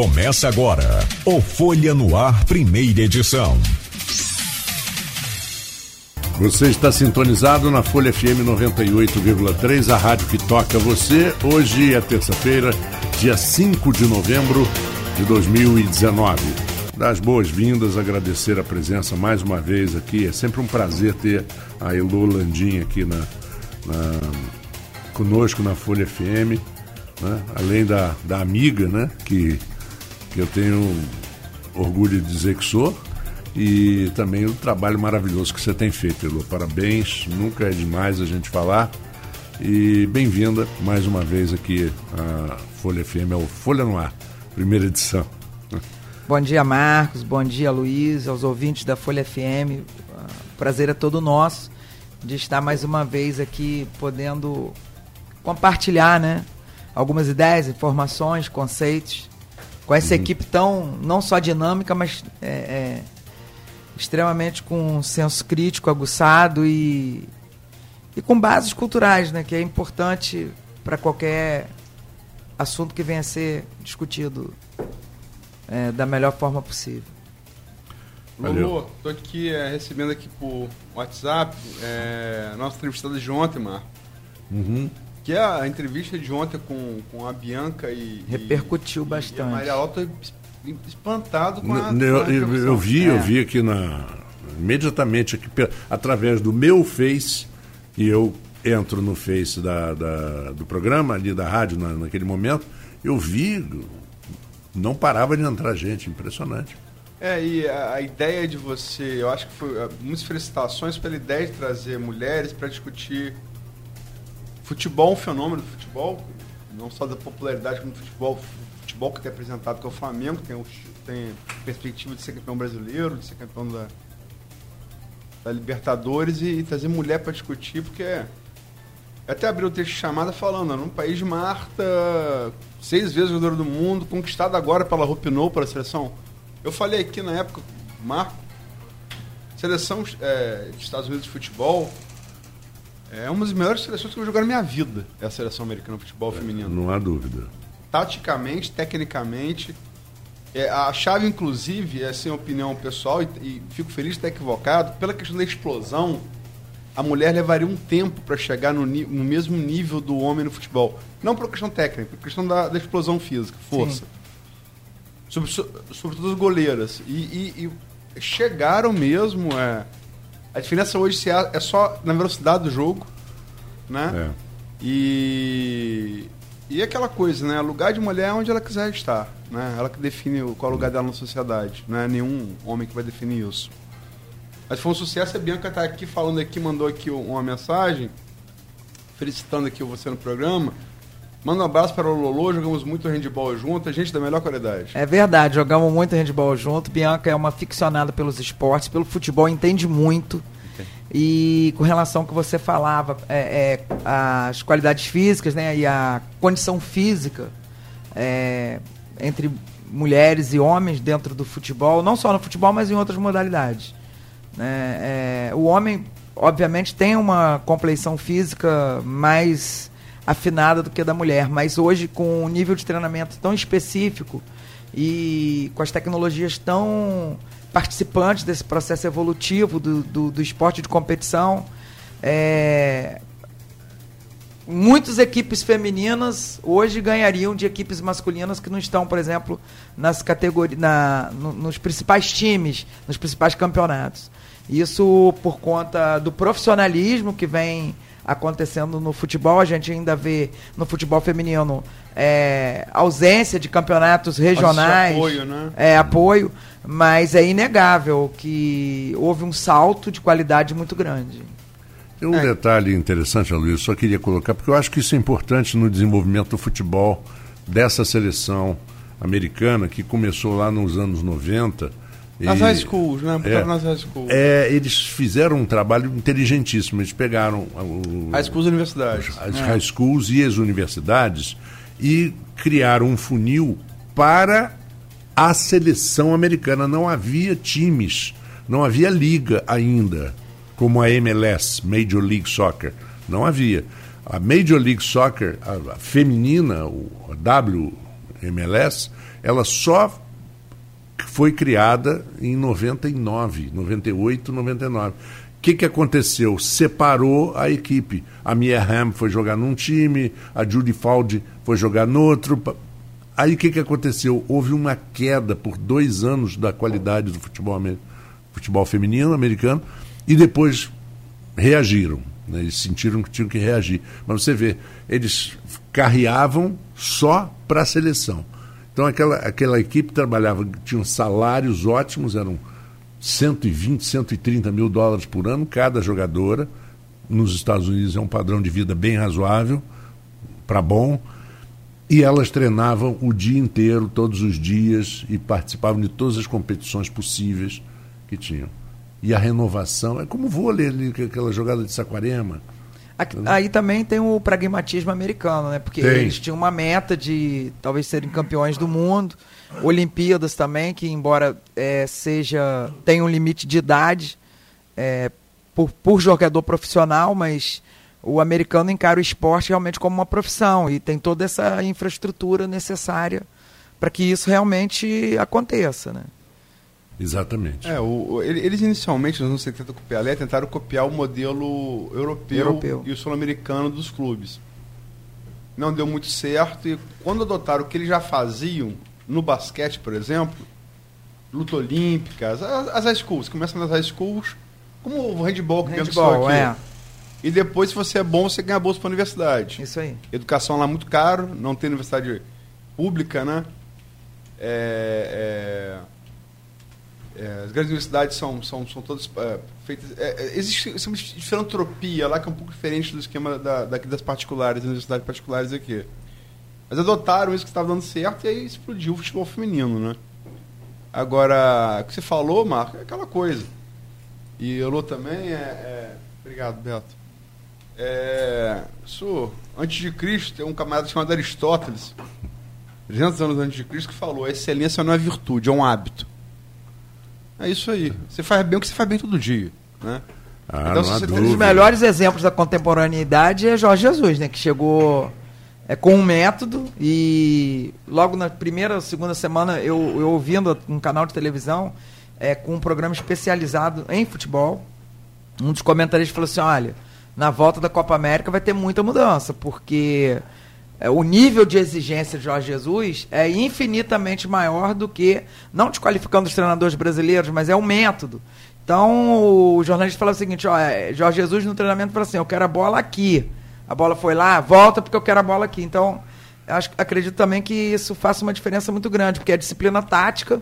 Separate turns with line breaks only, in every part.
Começa agora o Folha no Ar, primeira edição.
Você está sintonizado na Folha FM 98,3, a rádio que toca você. Hoje é terça-feira, dia 5 de novembro de 2019. Dar as boas-vindas, agradecer a presença mais uma vez aqui. É sempre um prazer ter a Elô Landim aqui na, na, conosco na Folha FM. Né? Além da, da amiga, né? Que, que eu tenho orgulho de dizer que sou e também o trabalho maravilhoso que você tem feito, Elô. Parabéns, nunca é demais a gente falar. E bem-vinda mais uma vez aqui à Folha FM, ao Folha no Ar, primeira edição.
Bom dia, Marcos. Bom dia, Luiz, aos ouvintes da Folha FM. O prazer é todo nosso de estar mais uma vez aqui podendo compartilhar, né? Algumas ideias, informações, conceitos com essa uhum. equipe tão não só dinâmica, mas é, é, extremamente com um senso crítico aguçado e, e com bases culturais, né, que é importante para qualquer assunto que venha a ser discutido é, da melhor forma possível.
Lulu, estou aqui é, recebendo aqui por WhatsApp é, nossa entrevistada de ontem, Mar. Uhum. Que é a entrevista de ontem com, com a Bianca e.
Repercutiu
e,
bastante. E a
Maria Alta espantado com a.
Eu, com a eu, eu vi, é. eu vi aqui na. Imediatamente aqui, através do meu Face, e eu entro no Face da, da do programa, ali da rádio, na, naquele momento, eu vi, não parava de entrar gente, impressionante.
É, e a, a ideia de você, eu acho que foi. Muitas felicitações pela ideia de trazer mulheres para discutir futebol, um fenômeno do futebol, não só da popularidade como do futebol, futebol que é apresentado, que é o Flamengo, tem, tem perspectiva de ser campeão brasileiro, de ser campeão da, da Libertadores e, e trazer mulher para discutir, porque é, até abriu o texto de chamada falando, num país de Marta, seis vezes jogador do mundo, conquistado agora pela Rupinol, pela seleção. Eu falei aqui na época, Marco, seleção é, dos Estados Unidos de futebol, é uma das melhores seleções que eu vou jogar na minha vida, é a seleção americana de futebol é, feminino.
Não há dúvida
taticamente, tecnicamente. É, a chave, inclusive, é sem opinião pessoal, e, e, fico feliz de estar equivocado, pela questão da explosão, a mulher levaria um tempo para chegar no, no, mesmo nível do homem no futebol. Não por questão técnica, por questão da, da explosão física, força. Sobre, sobretudo as goleiras. E, e, e chegaram mesmo. É, a diferença hoje é, é só na velocidade do jogo. Né? É. E e aquela coisa, né? Lugar de mulher é onde ela quiser estar. Né? Ela que define qual é o lugar dela na sociedade. Não é nenhum homem que vai definir isso. Mas foi um sucesso. A Bianca está aqui falando aqui, mandou aqui uma mensagem, felicitando aqui você no programa. Manda um abraço para o Lolo, jogamos muito handball junto, a gente da melhor qualidade.
É verdade, jogamos muito handball junto. Bianca é uma ficcionada pelos esportes, pelo futebol, entende muito. E com relação ao que você falava, é, é, as qualidades físicas né, e a condição física é, entre mulheres e homens dentro do futebol, não só no futebol, mas em outras modalidades. Né? É, o homem, obviamente, tem uma compleição física mais afinada do que a da mulher, mas hoje, com um nível de treinamento tão específico e com as tecnologias tão participantes desse processo evolutivo do, do, do esporte de competição. É, muitas equipes femininas hoje ganhariam de equipes masculinas que não estão, por exemplo, nas categorias, na, no, nos principais times, nos principais campeonatos. Isso por conta do profissionalismo que vem acontecendo no futebol. A gente ainda vê no futebol feminino é, ausência de campeonatos regionais.
Apoio, né?
É, apoio. Mas é inegável que houve um salto de qualidade muito grande.
Tem um é. detalhe interessante, Luiz, só queria colocar, porque eu acho que isso é importante no desenvolvimento do futebol dessa seleção americana que começou lá nos anos 90.
Nas high schools, né? É, nas high schools.
É, eles fizeram um trabalho inteligentíssimo. Eles pegaram o,
high schools e universidades.
As é. high schools e as universidades e criaram um funil para a seleção americana. Não havia times, não havia liga ainda, como a MLS, Major League Soccer. Não havia. A Major League Soccer, a, feminina, o a MLS, ela só foi criada em 99, 98, 99. O que, que aconteceu? Separou a equipe. A Mia Hamm foi jogar num time, a Judy Faldi foi jogar no outro. Aí o que, que aconteceu? Houve uma queda por dois anos da qualidade do futebol, futebol feminino americano e depois reagiram. Né? Eles sentiram que tinham que reagir. Mas você vê, eles carreavam só para a seleção. Então aquela, aquela equipe trabalhava, tinham salários ótimos, eram 120, 130 mil dólares por ano cada jogadora. Nos Estados Unidos é um padrão de vida bem razoável, para bom. E elas treinavam o dia inteiro, todos os dias, e participavam de todas as competições possíveis que tinham. E a renovação, é como vôlei, aquela jogada de Saquarema.
Aqui, aí também tem o pragmatismo americano, né? Porque tem. eles tinham uma meta de talvez serem campeões do mundo. Olimpíadas também, que embora é, seja tenha um limite de idade é, por, por jogador profissional, mas o americano encara o esporte realmente como uma profissão e tem toda essa infraestrutura necessária para que isso realmente aconteça, né?
Exatamente.
É, o, eles inicialmente, nos anos 70 com o Pelé, tentaram copiar o modelo europeu, europeu. e o sul-americano dos clubes. Não deu muito certo e quando adotaram o que eles já faziam no basquete, por exemplo, luta olímpica, as, as high schools, começam nas high schools, como o handball que
handball, aqui. É.
E depois, se você é bom, você ganha bolsa para a universidade.
Isso aí.
Educação lá é muito caro, não tem universidade pública, né? É, é é, as grandes universidades são, são, são todas é, feitas. É, é existe um de filantropia lá que é um pouco diferente do esquema da, daqui das particulares, das universidades particulares aqui. Mas adotaram isso que estava dando certo e aí explodiu o futebol feminino, né? Agora, o que você falou, Marco, é aquela coisa. E Elô também é, é. Obrigado, Beto. É, isso, antes de Cristo, tem um camarada chamado Aristóteles, 300 anos antes de Cristo, que falou: a excelência não é virtude, é um hábito. É isso aí. Você faz bem o que você faz bem todo dia. Né?
Ah, então, você um dos melhores exemplos da contemporaneidade é Jorge Jesus, né? Que chegou é, com um método e logo na primeira ou segunda semana eu, eu ouvindo um canal de televisão é, com um programa especializado em futebol, um dos comentaristas falou assim, olha, na volta da Copa América vai ter muita mudança, porque é, o nível de exigência de Jorge Jesus é infinitamente maior do que, não desqualificando os treinadores brasileiros, mas é o método. Então o jornalista fala o seguinte: ó, é, Jorge Jesus no treinamento fala assim: eu quero a bola aqui. A bola foi lá, volta porque eu quero a bola aqui. Então, acho, acredito também que isso faça uma diferença muito grande, porque é a disciplina tática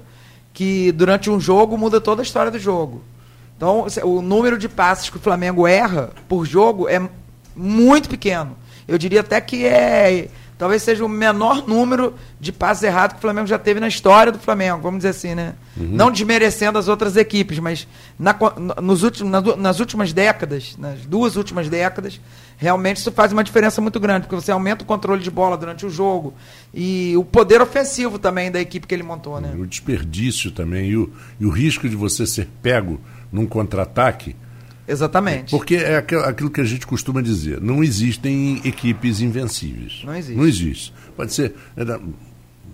que durante um jogo muda toda a história do jogo. Então, o número de passes que o Flamengo erra por jogo é muito pequeno. Eu diria até que é talvez seja o menor número de passes errados que o Flamengo já teve na história do Flamengo, vamos dizer assim, né? Uhum. Não desmerecendo as outras equipes, mas na, nos últimos, na, nas últimas décadas, nas duas últimas décadas, realmente isso faz uma diferença muito grande, porque você aumenta o controle de bola durante o jogo e o poder ofensivo também da equipe que ele montou, né?
o desperdício também e o, e o risco de você ser pego num contra-ataque
Exatamente.
Porque é aquilo que a gente costuma dizer: não existem equipes invencíveis.
Não existe.
Não existe. Pode ser. Né,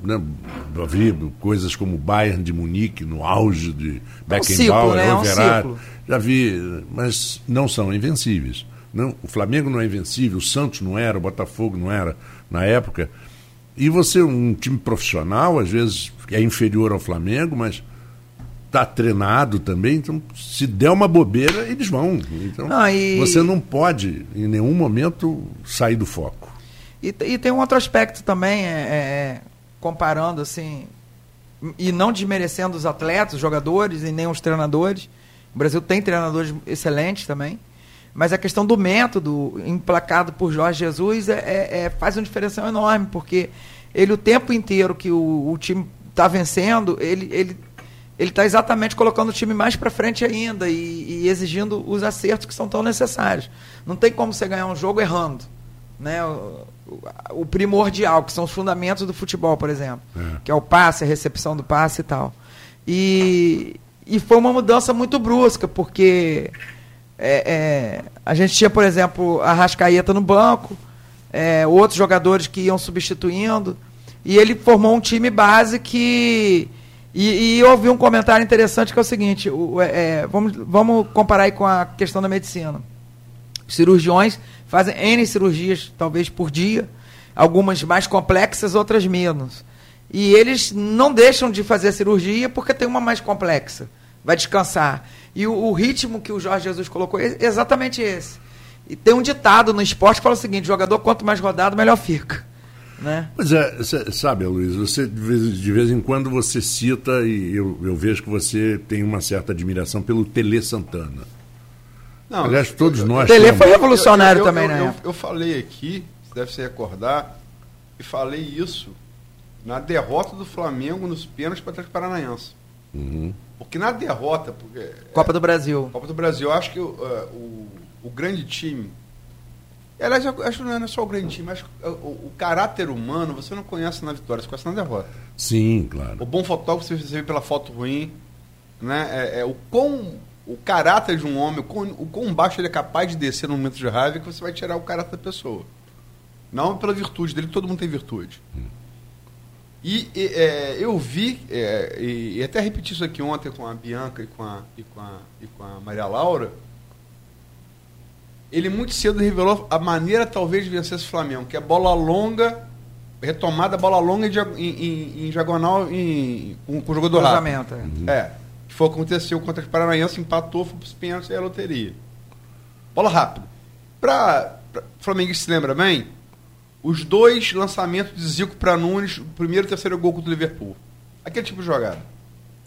né, coisas como o Bayern de Munique no auge de Beckenbauer,
é um né? é um
já vi, mas não são invencíveis. Não, o Flamengo não é invencível, o Santos não era, o Botafogo não era na época. E você, um time profissional, às vezes é inferior ao Flamengo, mas está treinado também, então se der uma bobeira, eles vão. Então ah, e... você não pode, em nenhum momento, sair do foco.
E, e tem um outro aspecto também, é, é, é, comparando assim, e não desmerecendo os atletas, os jogadores e nem os treinadores. O Brasil tem treinadores excelentes também. Mas a questão do método emplacado por Jorge Jesus é, é, é faz uma diferença enorme, porque ele o tempo inteiro que o, o time está vencendo, ele, ele ele está exatamente colocando o time mais para frente ainda e, e, exigindo os acertos que são tão necessários. Não tem como você ganhar um jogo errando. Né? O, o primordial, que são os fundamentos do futebol, por exemplo, é. que é o passe, a recepção do passe e tal. E, e foi uma mudança muito brusca, porque é, é, a gente tinha, por exemplo, a Rascaeta no banco, é, outros jogadores que iam substituindo E ele formou um time base que. E, e um comentário interessante que é o seguinte: o, é, vamos, vamos comparar aí com a questão da medicina. Cirurgiões fazem N cirurgias, talvez por dia, algumas mais complexas, outras menos. E eles não deixam de fazer a cirurgia porque tem uma mais complexa. Vai descansar. E o, o ritmo que o Jorge Jesus colocou é exatamente esse. E tem um ditado no esporte que fala o seguinte: jogador, quanto mais rodado, melhor fica. Né?
Pois é, sabe, Luiz, você de vez, de vez, em quando você cita, e eu, eu, vejo que você tem uma certa admiração pelo Tele Santana. Não, Aliás, todos eu, nós.
Tele foi revolucionário eu, também,
né? Eu, falei aqui, você deve se recordar, e falei isso na derrota do Flamengo nos pênaltis para o Paranaense. Uhum. Porque na derrota. Porque,
Copa é, do Brasil.
Copa do Brasil, eu acho que uh, o, o grande time. Aliás, acho que não é só o grande time, mas o, o, caráter humano você não conhece na vitória, você conhece na derrota.
Sim, claro.
O bom fotógrafo você vê pela foto ruim. Né? É, é, o quão o caráter de um homem, o quão, o quão baixo ele é capaz de descer no momento de raiva, que você vai tirar o caráter da pessoa. Não pela virtude dele, todo mundo tem virtude. Hum. E, e é, eu vi, é, e, e, até repeti isso aqui ontem com a Bianca e com a, e com a, e com a Maria Laura, ele muito cedo revelou a maneira talvez de vencer esse Flamengo, que é bola longa, retomada bola longa em, em, em diagonal em, com, com o jogador rápido. É. é. Que foi o que aconteceu contra os Paranaense, empatou, foi para os pênaltis e a loteria. Bola rápida. Para o Flamengo se lembra bem, os dois lançamentos de Zico para Nunes, o primeiro e o terceiro gol contra o Liverpool. Aquele tipo de jogada.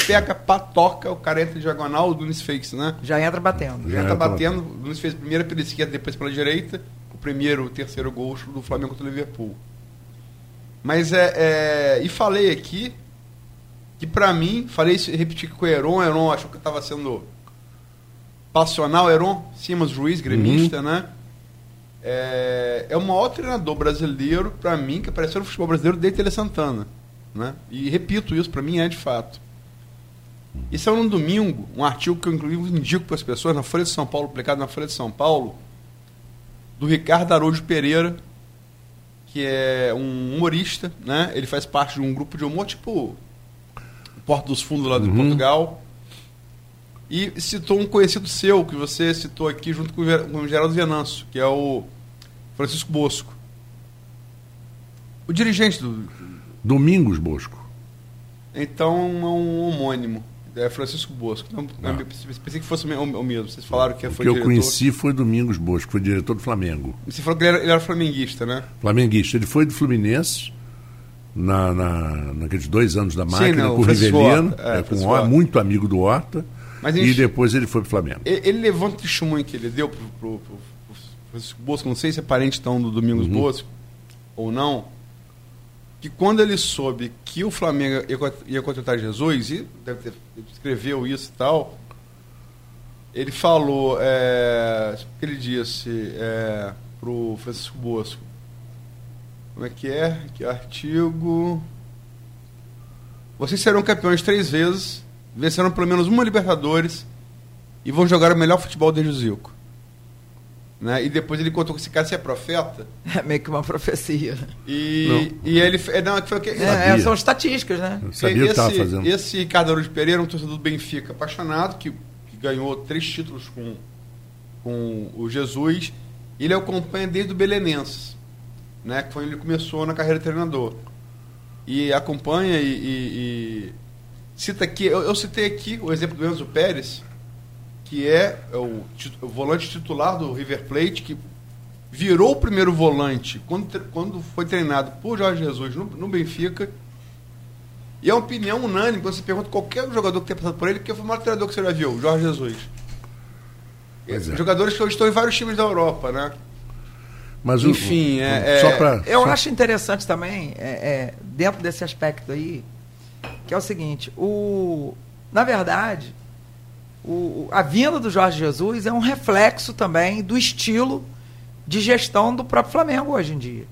Pega, patoca, o cara entra em diagonal, o Nunes fez, né?
Já entra batendo.
Já, entra batendo. O Nunes fez primeiro pela esquerda, depois pela direita. O primeiro, o terceiro gol do Flamengo contra o Liverpool. Mas é, é e falei aqui que para mim, falei isso, repeti com o Heron, Heron achou que estava sendo passional, Heron, Simas Ruiz, gremista, uhum. né? é, é o maior treinador brasileiro, para mim, que apareceu no futebol brasileiro desde Tele Santana. Né? E repito isso, para mim é de fato. Isso é um domingo, um artigo que eu inclusive indico para as pessoas na Folha de São Paulo, publicado na Folha de São Paulo, do Ricardo Araújo Pereira, que é um humorista, né? Ele faz parte de um grupo de humor tipo Porto dos Fundos lá de uhum. Portugal. E citou um conhecido seu, que você citou aqui junto com o Geraldo Venâncio, que é o Francisco Bosco. O dirigente do.
Domingos Bosco.
Então é um homônimo. É Francisco Bosco. Então, ah. Pensei que fosse o mesmo. Vocês falaram que foi
O que diretor. eu conheci foi Domingos Bosco, foi diretor do Flamengo.
Você falou que ele era, ele era flamenguista, né?
Flamenguista. Ele foi do Fluminense na, na, naqueles dois anos da máquina Sim, não, com o Riveliano, é, é, com o, muito amigo do Horta. Mas e depois ele foi para o Flamengo.
Ele, ele levou um testemunho que ele deu para o Francisco Bosco, não sei se é parente tão do Domingos uhum. Bosco ou não, que quando ele soube que o Flamengo ia, contratar Jesus, e deve ter, escreveu isso e tal, ele falou, é, ele disse é, para o Francisco Bosco, como é que é? Que artigo. Vocês serão campeões três vezes venceram pelo menos uma Libertadores e vão jogar o melhor futebol desde o Zico. Né? E depois ele contou que esse cara se é profeta.
É meio que uma profecia.
E, e ele. É, não, foi, que,
é, é, são estatísticas, né?
Eu sabia esse,
que
estava fazendo.
Esse Ricardo Araújo Pereira, um torcedor do Benfica apaixonado, que, que, ganhou três títulos com, com o Jesus. Ele acompanha desde o Belenenses, né? que foi onde ele começou na carreira de treinador. E acompanha e, e, e Cita aqui, eu, eu, citei aqui o exemplo do Enzo Pérez, que é o, o, volante titular do River Plate, que virou o primeiro volante quando, quando foi treinado por Jorge Jesus no, no Benfica. E é uma opinião unânime quando você pergunta qualquer jogador que tenha passado por ele, que foi o maior treinador que você já viu, o Jorge Jesus. É. Jogadores que estão em vários times da Europa, né?
Mas Enfim, o, é, só é, pra, eu só... acho interessante também, é, é, dentro desse aspecto aí, que é o seguinte, o, na verdade, o, a vinda do Jorge Jesus é um reflexo também do estilo de gestão do próprio Flamengo hoje em dia.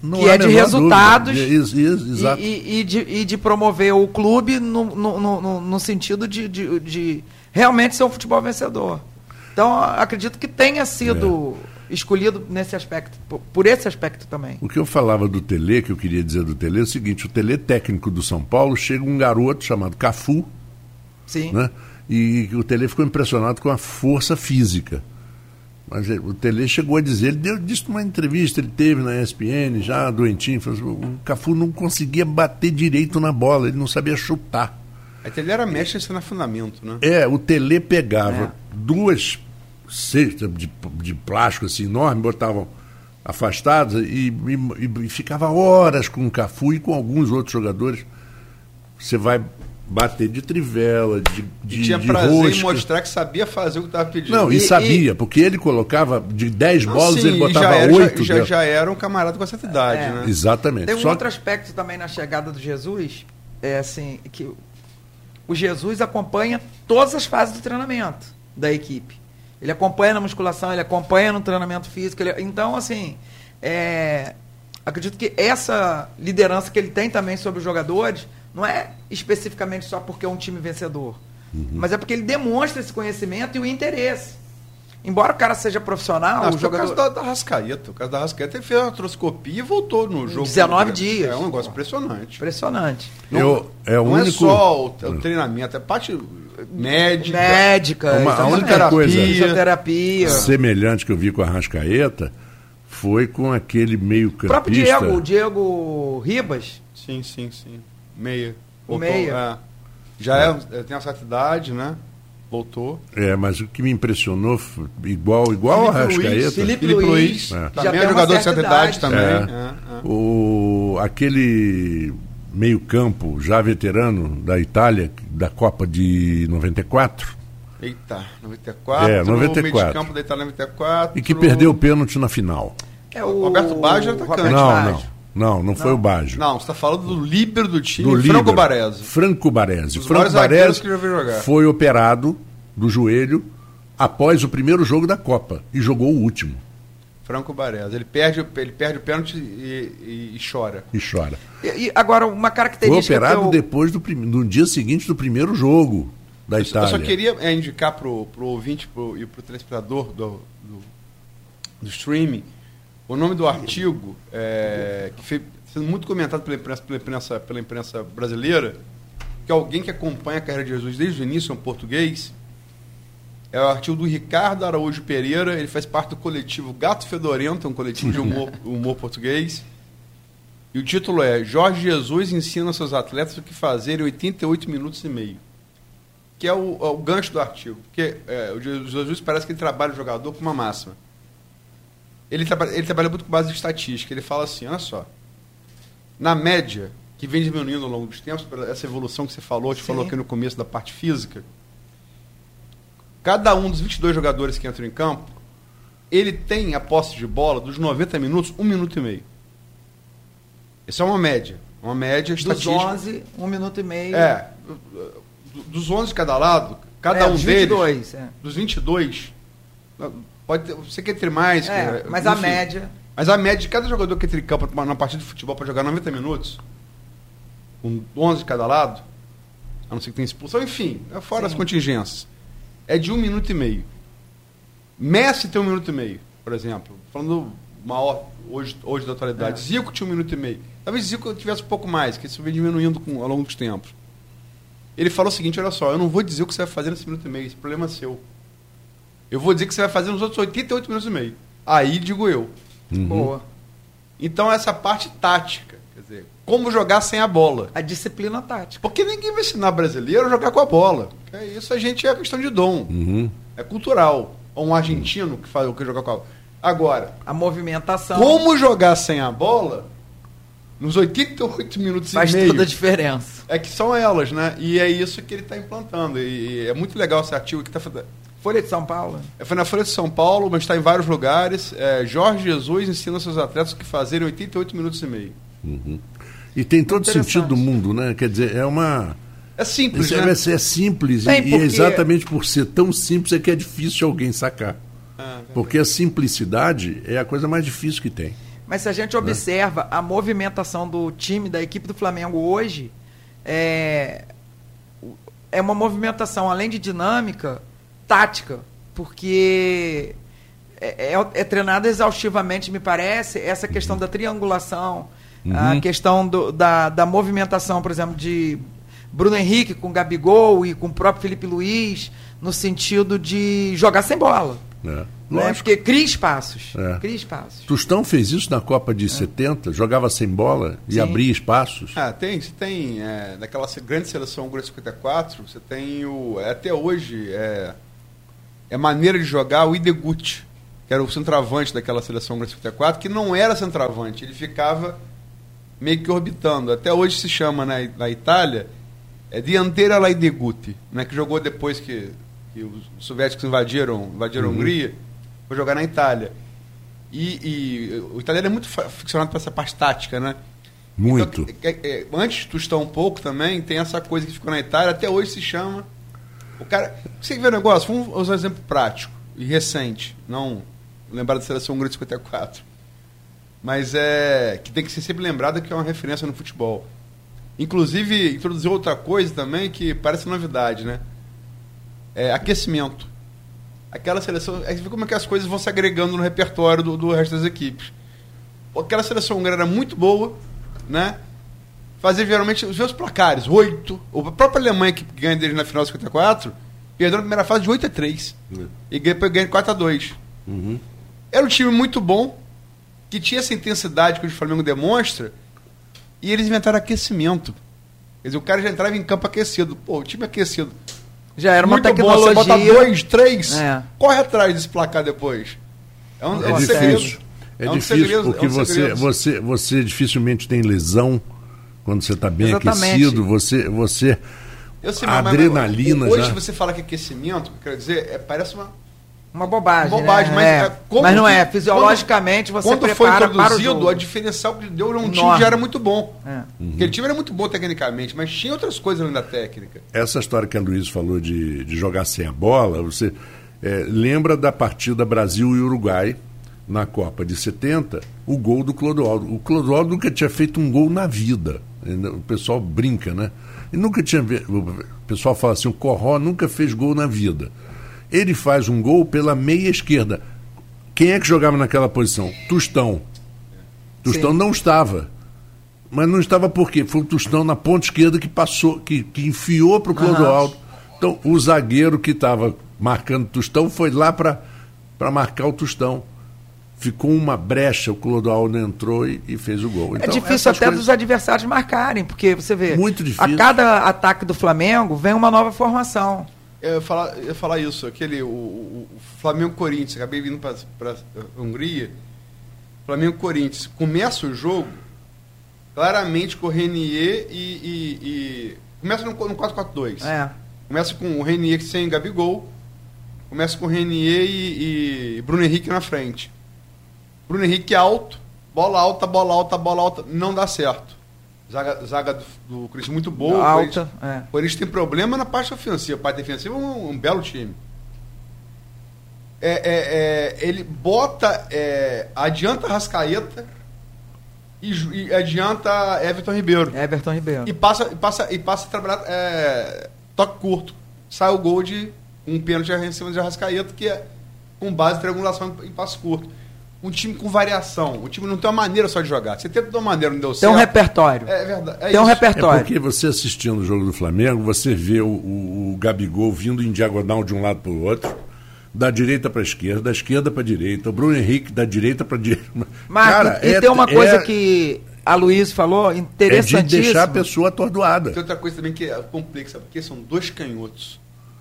Não que é de resultados
isso, isso,
e, e, de, e, de, promover o clube no, no, no, no sentido de, de, de, realmente ser um futebol vencedor. Então, acredito que tenha sido escolhido nesse aspecto, por, por, esse aspecto também.
O que eu falava do Tele, que eu queria dizer do Tele, é o seguinte: o Tele técnico do São Paulo chega um garoto chamado Cafu,
Sim.
Né? E o Tele ficou impressionado com a força física. Mas o Tele chegou a dizer, ele deu disse numa entrevista, ele teve na ESPN, já doentinho, falou assim, o Cafu não conseguia bater direito na bola, ele não sabia chutar.
Aí Tele era mestre na fundamento, né?
É, o Tele pegava é. duas cestas de, de plástico assim enorme, botavam afastadas e, e, e, ficava horas com o Cafu e com alguns outros jogadores. Você vai bater de trivela, de, de,
e tinha
de
prazer
rosca.
em mostrar que sabia fazer o que estava pedindo.
Não, e, e sabia, e... porque ele colocava de 10 bolas,
sim,
ele botava
já
8.
Já, já, já, era um camarada com essa idade, é. né?
Exatamente.
Tem um
Só...
outro aspecto também na chegada do Jesus, é assim, que o Jesus acompanha todas as fases do treinamento da equipe. Ele acompanha na musculação, ele acompanha no treinamento físico. Ele... Então, assim, é... acredito que essa liderança que ele tem também sobre os jogadores não é especificamente só porque é um time vencedor, uhum. mas é porque ele demonstra esse conhecimento e o interesse. Embora o cara seja profissional,
não,
o jogador...
o caso da, da Rascaeta. O caso da Rascaeta, ele fez uma artroscopia e voltou no jogo.
19 dias.
É um negócio impressionante.
Impressionante.
Não, Eu, é, o
não
único...
é só o, o, treinamento, é parte médica.
Médica,
uma, a única
terapia,
coisa
fisioterapia.
semelhante que eu vi com a Rascaeta foi com aquele meio campista.
O próprio Diego, o Diego Ribas.
Sim, sim, sim. Meia.
O meia.
É. Já é. tem uma certa idade, né? Voltou.
É, mas o que me impressionou, igual, igual a Rascaeta.
Felipe,
Felipe
Luiz.
Luiz.
É.
Também é jogador de certa idade, idade também.
É. O, aquele meio-campo já veterano da Itália, da Copa de 94.
Eita, 94.
É, 94.
meio campo da Itália 94.
E que perdeu o pênalti na final.
É o
Roberto Baggio atacante.
Não,
Baggio.
não. Não, não foi o Baggio.
Não, você está falando do líbero do time,
do
Franco Baresi.
Franco Baresi.
Os
Franco Baresi
que eu já vi jogar.
foi operado do joelho após o primeiro jogo da Copa e jogou o último.
Franco Baresi. Ele perde, ele perde o pênalti e, e, e chora.
E chora.
E, e agora, uma
Foi
característica.
operado
que eu...
depois do prim... no dia seguinte do primeiro jogo da
Eu,
Itália.
eu só queria é, indicar pro, pro ouvinte pro, e pro telespectador do, do, do streaming o nome do artigo é, que foi sendo muito comentado pela imprensa, pela, imprensa, pela imprensa brasileira, que alguém que acompanha a carreira de Jesus desde o início, é um português, é o artigo do Ricardo Araújo Pereira, ele faz parte do coletivo Gato Fedorento, um coletivo de humor, humor português. E o título é Jorge Jesus ensina seus atletas o que fazer em 88 minutos e meio. Que é o, é o gancho do artigo. Porque é, o Jesus parece que ele trabalha o jogador com uma máxima. Ele, traba, ele trabalha muito com base de estatística. Ele fala assim: olha só. Na média, que vem diminuindo ao longo dos tempos, essa evolução que você falou, te falou aqui no começo da parte física, cada um dos 22 jogadores que entram em campo, ele tem a posse de bola dos 90 minutos, um minuto e meio. Isso é uma média. Uma média
Dos
estatística.
11, um minuto e meio.
É. Dos 11 de cada lado, cada
É,
um
os
deles.
22, é.
Dos 22. Pode você quer ter mais.
É, mas a
enfim.
média.
Mas a média de cada jogador que entra em campo numa partida de futebol para jogar 90 minutos, com 11 de cada lado, a não ser que tenha expulsão, enfim, é fora
Sim.
as contingências, é de um minuto e meio. Messi tem um minuto e meio, por exemplo. Falando maior hoje, hoje da atualidade.
É.
Zico tinha um minuto e meio. Talvez Zico tivesse um pouco mais, que isso vem diminuindo com, ao longo dos tempos. Ele falou o seguinte: olha só, eu não vou dizer o que você vai fazer nesse minuto e meio, esse problema é seu. Eu vou dizer que você vai fazer nos outros 88 minutos e meio. Aí digo eu.
Boa.
Então essa parte tática, quer dizer, como jogar sem a bola.
A disciplina tática.
Porque ninguém vai ensinar brasileiro a jogar com a bola. É isso a gente é questão de dom.
Uhum.
É cultural. Ou um argentino que faz o que jogar com a bola. Agora,
A movimentação
como jogar sem a bola nos 88 minutos
faz
e meio
toda a diferença.
é que são elas, né? E é isso que ele está implantando. E, e é muito legal esse artigo que está
Folha de São Paulo.
Foi na Folha de São Paulo, mas está em vários lugares. É, Jorge Jesus ensina seus atletas o que fazer em 88 minutos e meio.
E tem todo sentido do mundo, né? Quer dizer, é uma.
É simples,
É,
né?
é- é simples,
Tem,
e, e
porque-
exatamente por ser tão simples é que é difícil alguém sacar.
Ah,
Porque a simplicidade é a coisa mais difícil que tem.
Mas se a gente observa a movimentação do time, da equipe do Flamengo hoje, é, é uma movimentação, além de dinâmica, tática. Porque é, é, é treinado exaustivamente, me parece, essa questão da triangulação, a questão do- da, da movimentação, por exemplo, de Bruno Henrique com Gabigol e com o próprio Felipe Luiz, no sentido de jogar sem bola.
É.
Né? Porque cria espaços.
É.
Cria espaços.
Tostão fez isso na Copa de 70, jogava sem bola e
Sim.
abria espaços.
Ah, tem, você tem, é, naquela grande seleção Hungria 54, você tem o, é, até hoje, é, é maneira de jogar o Ideguchi, que era o centroavante daquela seleção Hungria 54, que não era centroavante, ele ficava meio que orbitando. Até hoje se chama na, na Itália, é Dianteira la Ideguchi, né, que jogou depois que, que os soviéticos invadiram, invadiram a Hungria, foi jogar na Itália. E, e o italiano é muito ficcionado para essa parte tática, né?
Muito.
Então, é- é- antes de Tostão um pouco também, tem essa coisa que ficou na Itália, até hoje se chama. O cara. Você vê o negócio? Vamos usar um exemplo prático e recente, não lembrar da seleção húngara de 54. Mas é. que tem que ser sempre lembrado que é uma referência no futebol. Inclusive, introduziu outra coisa também que parece novidade, né? É aquecimento. Aquela seleção. Aí vê como é que as coisas vão se agregando no repertório do, do resto das equipes. Aquela seleção húngara era muito boa, né? Fazia geralmente os meus placares, 8. A própria Alemanha que ganha deles na final de 54, perdeu na primeira fase de 8 a 3. E depois ganha de 4 a 2.
Uhum.
Era um time muito bom, que tinha essa intensidade que o Flamengo demonstra, e eles inventaram aquecimento. Quer dizer, o cara já entrava em campo aquecido. Pô, o time aquecido.
Já era uma
muito bom,
tecnologia.
você bota dois, três,
É.
corre atrás desse placar depois. É um,
É
um
difícil.
segredo.
É,
É um
difícil
segredo,
porque
é um
você, você, você dificilmente tem lesão quando você está bem
Exatamente.
aquecido. Você, você
Eu sei,
a
mas- mas-
adrenalina
Hoje
já.
você fala que aquecimento, quer dizer, é, parece uma.
Uma bobagem.
Bobagem,
né?
mas
É.
é, como
mas não
que-
é. Fisiologicamente você
Quando foi
prepara para o
introduzido, a diferencial que deu era um time
Enorme.
que já era muito bom.
É.
Aquele time era muito bom tecnicamente, mas tinha outras coisas além da técnica.
Essa história que a Luiz falou de, de jogar sem a bola, você é, lembra da partida Brasil e Uruguai na Copa de 70, o gol do Clodoaldo. O Clodoaldo nunca tinha feito um gol na vida. O pessoal brinca, né? E nunca tinha. O pessoal fala assim: o Corró nunca fez gol na vida. Ele faz um gol pela meia esquerda. Quem é que jogava naquela posição? Tostão. Tostão
Sim.
não estava. Mas não estava por quê? Foi o Tostão na ponta esquerda que passou, que, que enfiou para o Clodoaldo. Então, o zagueiro que estava marcando o Tostão foi lá para marcar o Tostão. Ficou uma brecha, o Clodoaldo entrou e, e fez o gol.
É
Então,
difícil
essas
até
coisas-
dos adversários marcarem, porque você vê.
Muito difícil.
A cada ataque do Flamengo vem uma nova formação.
Eu ia falar, eu ia falar isso, aquele, o, o- o Flamengo-Corinthians, acabei vindo para a Hungria. Flamengo-Corinthians, começa o jogo claramente com o Renier e. e- e- começa no, no 4-4-2.
É.
Começa com o Renier sem Gabigol. Começa com o Renier e, e Bruno Henrique na frente. Bruno Henrique alto, bola alta, bola alta, bola alta. Não dá certo. Zaga, zaga do, do Corinthians muito boa.
Alta, é.
o Corinthians tem problema na parte ofensiva. A parte defensiva é um, um belo time. É, é, é, ele bota, é, adianta Rascaeta e, e adianta Everton Ribeiro.
Everton Ribeiro.
E passa, e passa, e passa a trabalhar é, toque curto. Sai o gol de um pênalti em cima de Arrascaeta, que é com base em triangulação em passe curto. Um time com variação. O time não tem uma maneira só de jogar. Você tenta de uma maneira, não deu
Tem
certo.
um repertório.
É verdade. é
Tem um
isso.
É
repertório.
porque você assistindo o jogo do Flamengo, você vê o, o- o Gabigol vindo em diagonal de um lado para o outro, da direita para a esquerda, da esquerda para a direita, o Bruno Henrique da direita para a direita.
Mas
Cara,
e
é-
tem uma coisa
é-
que a Luiz falou
é de
interessantíssima.
deixar a pessoa atordoada.
Tem outra coisa também que é complexa, porque são dois canhotos.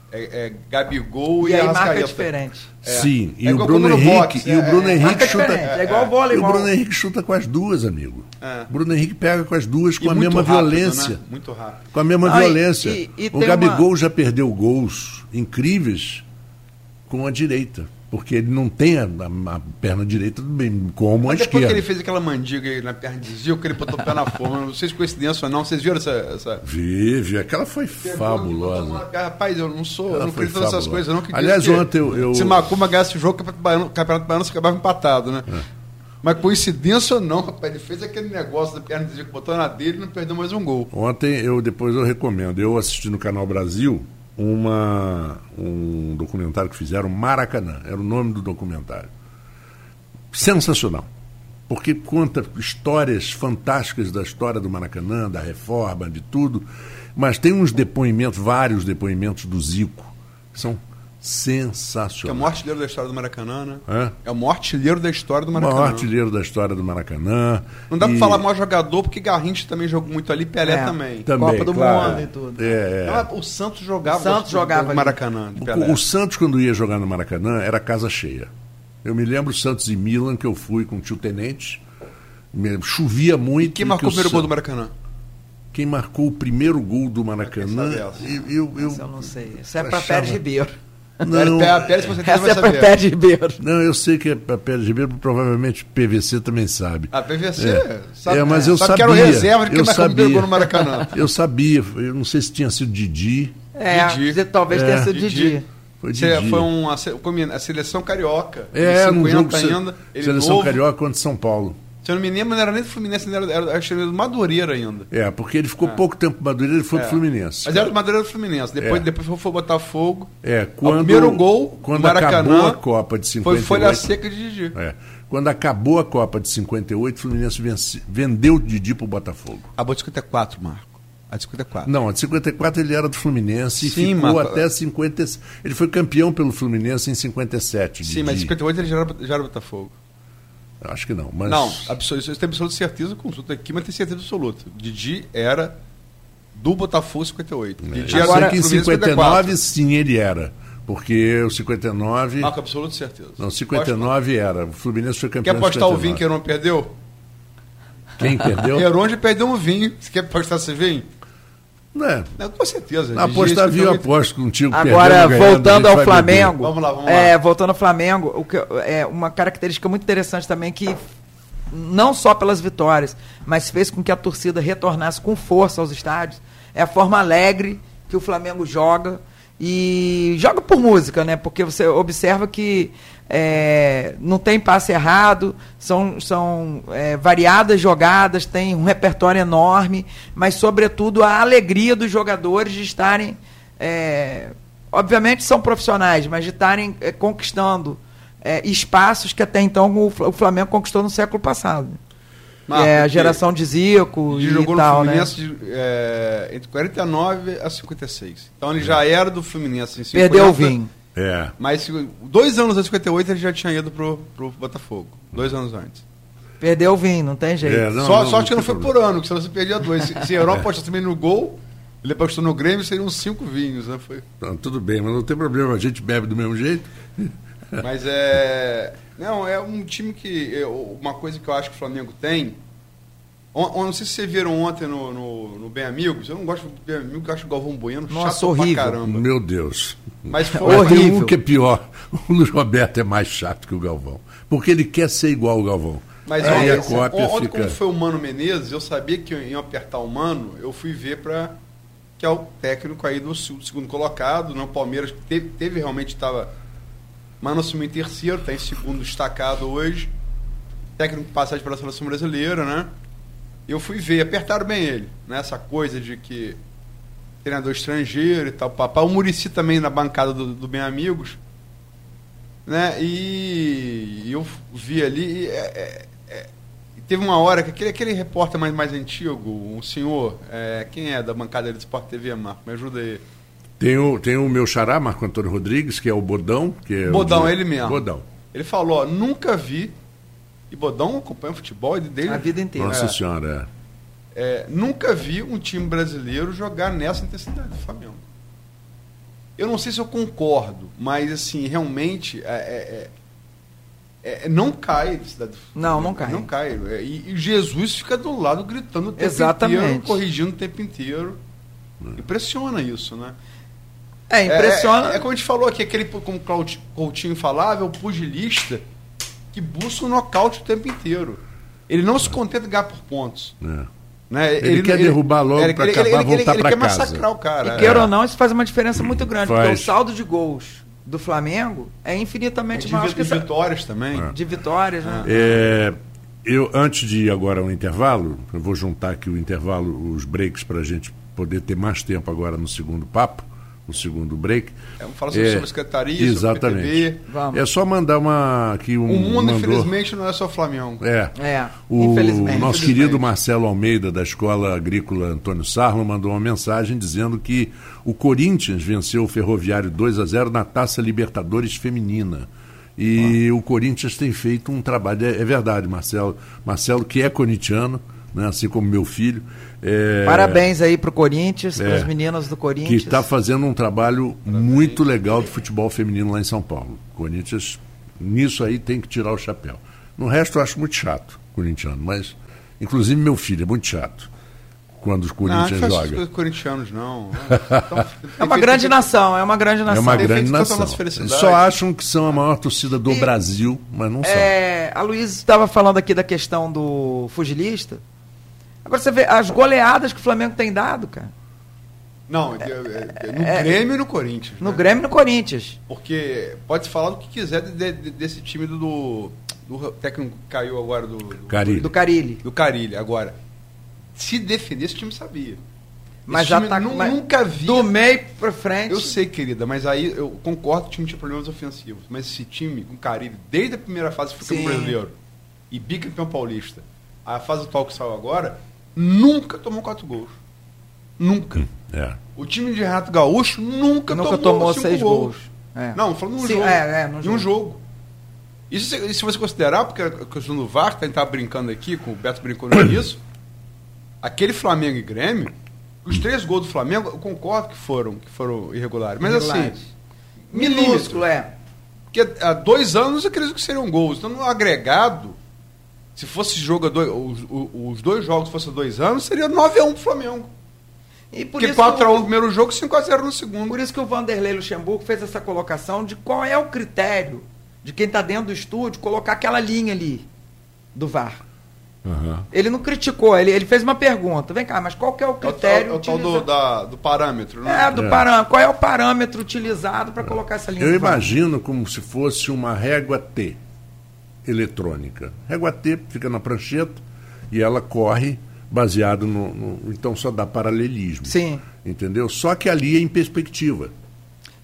É, é Gabigol
E
e,
aí marca diferente.
É.
Sim, e
É
o Bruno Henrique,
boxe,
e o
é,
Bruno
é,
Henrique
marca
chuta.
é igual
E
vôlei,
o
igual-
Bruno Henrique chuta com as duas, amigo.
É.
O Bruno Henrique pega com as duas com
E
a mesma
rápido,
violência.
né? Muito rápido.
Com a mesma
Ah,
violência.
e- e
o Gabigol
uma-
já perdeu gols incríveis com a direita. Porque ele não tem a, a- perna direita bem como a
depois
esquerda.
que ele fez aquela mandiga aí na perna de Zio, que ele botou o pé na forma, não sei se coincidência ou não, vocês viram essa. essa...
Vive, aquela foi fabulosa.
uma- Rapaz, eu não sou, eu não acredito nessas coisas, não acredito
Aliás,
que
ontem eu- eu-
Se Macumba ganhasse o jogo, o Campeonato Baiano, você acabava empatado, né?
É.
Mas coincidência ou não, rapaz, ele fez aquele negócio da perna de que botou na dele e não perdeu mais um gol.
Ontem eu depois eu recomendo. Eu assisti no Canal Brasil uma, um documentário que fizeram Maracanã. Era o nome do documentário. sensacional. Porque conta histórias fantásticas da história do Maracanã, da reforma, de tudo. Mas tem uns depoimentos, vários depoimentos do Zico, são sensacionais.
Que é o maior artilheiro da história do Maracanã, né?
Hã?
É o maior artilheiro da história do
O
Maracanã.
maior artilheiro da história do Maracanã.
Não dá pra
E-
falar maior jogador, porque Garrincha também jogou muito ali, Pelé
É.
também.
Também,
Copa do
claro.
Mundo e tudo.
É, é.
O Santos jogava.
Santos
no-
jogava
no
ali.
Maracanã, de Pelé.
O, o Santos, quando ia jogar no Maracanã, era casa cheia. Eu me lembro Santos e Milan, que eu fui com o tio Tenente. Chovia muito.
Quem
e
marcou o
que
primeiro gol do Maracanã?
Quem marcou o primeiro gol do Maracanã?
Quem?
Eu, eu, eu-
Isso eu não sei. Isso é pra
achava-
Pérez Ribeiro.
Não,
Pé- Pérez, com certeza
Essa é
saber.
Pérez Ribeiro.
não, eu sei que é para Pérez Ribeiro, provavelmente PVC também sabe.
A PVC,
É.
sabe,
É, mas eu
sabe que era o
sabia,
reserva de quem primeiro
sabia.
no Maracanã.
Eu sabia, eu não sei se tinha sido Didi.
É,
Didi.
talvez
É.
tenha sido
Didi.
Didi.
Foi Didi.
foi uma, a seleção carioca.
É,
de 50
jogo se-
ainda. Ele
seleção
novo.
carioca contra São Paulo.
Se eu não me lembro, não era nem do Fluminense, era, era, acho que era do Madureira ainda.
É, porque ele ficou pouco tempo Madureira, ele foi
É.
pro Fluminense.
Mas era do Madureira do Fluminense. Depois,
É.
depois foi, foi Botafogo.
É, quando,
primeiro gol,
quando
Maracanã,
acabou a Copa de
Foi
58.
folha seca de Didi.
É, quando acabou a Copa de 58, o Fluminense vence- vendeu o Didi pro Botafogo.
A boa de 54, Marco. A de 54.
Não, a de 54 ele era do Fluminense
Sim,
e ficou
Marco.
até 50. Ele foi campeão pelo Fluminense em 57.
Sim,
Didi.
mas em 58 ele já era, já era Botafogo.
Acho que não, mas
Não, absoluto, tenho absoluta certeza, consulta aqui, mas tem certeza absoluta. Didi era do Botafogo 58. Didi
eu
era
Agora-
sei que em
do Fluminense
59 sim ele era, porque o 59
Marco, absoluta certeza.
Não, 59 era. O Fluminense foi
Quer
campeão. em
apostar o
59.
vinho que Heron perdeu?
Quem perdeu?
Heron perdeu um vinho. Você quer apostar esse vinho?
É.
Não, com certeza.
Na eu
58.
aposto contigo.
Agora,
perdendo, ganhando,
voltando
a
ao. Flamengo.
Vamos lá, vamos lá.
É, voltando ao Flamengo, o que, é uma característica muito interessante também que não só pelas vitórias, mas fez com que a torcida retornasse com força aos estádios, é a forma alegre que o Flamengo joga e joga por música, né? Porque você observa que é, não tem passe errado, são, são é, variadas jogadas, tem um repertório enorme, mas sobretudo a alegria dos jogadores de estarem é, obviamente são profissionais, mas de estarem é, conquistando é, espaços que até então o Fla- o Flamengo conquistou no século passado.
Marco,
é a geração de Zico e
jogou
tal,
no
né?
Fluminense de, é, entre 49 a 56. Então ele já era do Fluminense em 50.
Perdeu o vinho.
É.
Mas dois anos antes de 58 ele já tinha ido pro, pro Botafogo. Dois anos antes.
Perdeu o vinho, não tem jeito.
É, não,
Só,
não,
sorte que
não
não foi
tem
por ano, que senão você perdia dois. Se, se Heron apostou também no gol, ele apostou no Grêmio, seriam cinco vinhos, né? Foi.
Não, tudo bem, mas não tem problema, a gente bebe do mesmo jeito.
Mas é. Não, é um time que. é, Uma coisa que eu acho que o Flamengo tem. On- Não sei se vocês viram ontem no, no, no Bem Amigos. Eu não gosto do Bem Amigos, eu acho o Galvão Bueno
Nossa,
chato
horrível.
pra caramba.
Meu Deus.
Mas foi.
Mas tem
Horrível.
um que é pior. O Luiz Roberto é mais chato que o Galvão. Porque ele quer ser igual ao Galvão.
Mas
Aí
ó,
a cópia
ontem,
fica.
como foi o Mano Menezes, eu sabia que iam apertar o Mano, eu fui ver para que é o técnico aí do se- segundo colocado, não Palmeiras teve, teve realmente estava Mano assumiu em terceiro, está em segundo destacado hoje. Técnico passagem pela seleção brasileira, né? Eu fui ver, apertaram bem ele, né? Essa coisa de que treinador estrangeiro e tal, papai. O Murici também na bancada do, do Bem Amigos, né? E eu vi ali, e, é, é, é, teve uma hora que aquele, aquele repórter mais, mais antigo, um senhor, é, quem é da bancada do Sport TV, Marco? Me ajuda aí.
Tem o, tem o meu xará, Marco Antônio Rodrigues, que é o Bodão. Que é o
Bodão,
de-
ele mesmo.
Bodão.
Ele falou, ó, nunca vi, e Bodão acompanha futebol desde
A vida inteira.
Nossa
É.
Senhora.
É, nunca vi um time brasileiro jogar nessa intensidade do Flamengo. Eu não sei se eu concordo, mas assim, realmente é, é, é, é, não cai a intensidade do Flamengo.
Não, não cai.
Não cai. É, E, e Jesus fica do lado gritando o tempo
Exatamente.
inteiro, corrigindo o tempo inteiro. Impressiona isso, né?
É, impressiona.
É, é como a gente falou aqui, aquele, como o Claudio- Coutinho falava, é o pugilista que busca o nocaute o tempo inteiro. Ele não se contenta em ganhar por pontos.
É.
Né?
Ele quer derrubar logo pra acabar, voltar
ele
pra
quer
casa.
massacrar o cara.
E queira
é.
ou não, isso faz uma diferença muito grande, porque
Faz.
o saldo de gols do Flamengo é infinitamente
de,
maior
vi-
que
de
essa-
vitórias também.
É.
de vitórias, né?
É, eu, antes de ir agora ao intervalo, eu vou juntar aqui o intervalo, os breaks, para a gente poder ter mais tempo agora no segundo papo, o segundo break.
É, vamos falar sobre,
É,
sobre secretaria,
exatamente.
sobre o PTB.
Vamos.
É só mandar uma aqui um
O mundo,
mandou-
infelizmente, não é só Flamengo.
É.
É,
O nosso querido Marcelo Almeida, da Escola Agrícola Antônio Sarlo, mandou uma mensagem dizendo que o Corinthians venceu o Ferroviário 2 a 0 na Taça Libertadores Feminina. E o Corinthians tem feito um trabalho, é, é verdade, Marcelo. Marcelo, que é corintiano, né, assim como meu filho. É,
Parabéns aí pro Corinthians,
É.
para as meninas do
que
Corinthians.
está fazendo um trabalho muito legal de futebol feminino lá em São Paulo. Corinthians, nisso aí, tem que tirar o chapéu. No resto, eu acho muito chato, corintiano, mas, inclusive, meu filho é muito chato quando os Corinthians
não
jogam.
os corintianos, não. Então,
É uma grande nação, é uma grande nação.
É uma
Tem
grande nação. só acham que são a maior torcida do
E-
Brasil, mas não são.
É, a Luiz estava falando aqui da questão do fugilista. Agora você vê as goleadas que o Flamengo tem dado, cara.
Não, é- é- é no Grêmio e no Corinthians.
No
né?
Grêmio e no Corinthians.
Porque pode se falar do que quiser de- de- desse time do, do técnico que caiu agora do, do,
Carilli.
Do Carilli.
do Carilli. Agora, se defender, esse time sabia.
Mas já tá mas
nunca vi.
Do meio pra frente.
Eu sei, querida, mas aí eu concordo que o time tinha problemas ofensivos. Mas esse time, com Carilli, desde a primeira fase foi campeão brasileiro e bicampeão paulista, a fase atual que saiu agora, nunca tomou quatro gols. Nunca.
É.
O time de Renato Gaúcho nunca,
Nunca
tomou,
tomou
cinco
seis gols. É.
Não, falando num
Sim,
jogo.
é, é, num jogo.
um jogo. Isso se, se você considerar, porque a questão do VAR, que a gente brincando aqui, com o Beto brincou nisso, aquele Flamengo e Grêmio, os três gols do Flamengo, eu concordo que foram, que foram irregulares. Mas
Irregulares.
assim.
Minúsculo, é.
Porque há dois anos eu acredito que seriam gols. Então, no agregado, se fosse jogo dois, os, os- dois jogos fossem dois anos, seria 9x1 pro Flamengo.
E por
Porque
isso,
4x1 no primeiro jogo, 5x0 no segundo.
por isso que o Vanderlei Luxemburgo fez essa colocação de qual é o critério de quem está dentro do estúdio colocar aquela linha ali do VAR.
Aham.
Ele não criticou, ele, ele fez uma pergunta. Vem cá, mas qual que é o
É
critério
é o tal do, da- do parâmetro, né?
É, do
É.
parâmetro. Qual é o parâmetro utilizado para colocar essa linha
Eu
do VAR?
imagino como se fosse uma régua T eletrônica. Régua T fica na prancheta e ela corre baseado no, no- Então só dá paralelismo.
Sim.
Entendeu? Só que ali é em perspectiva.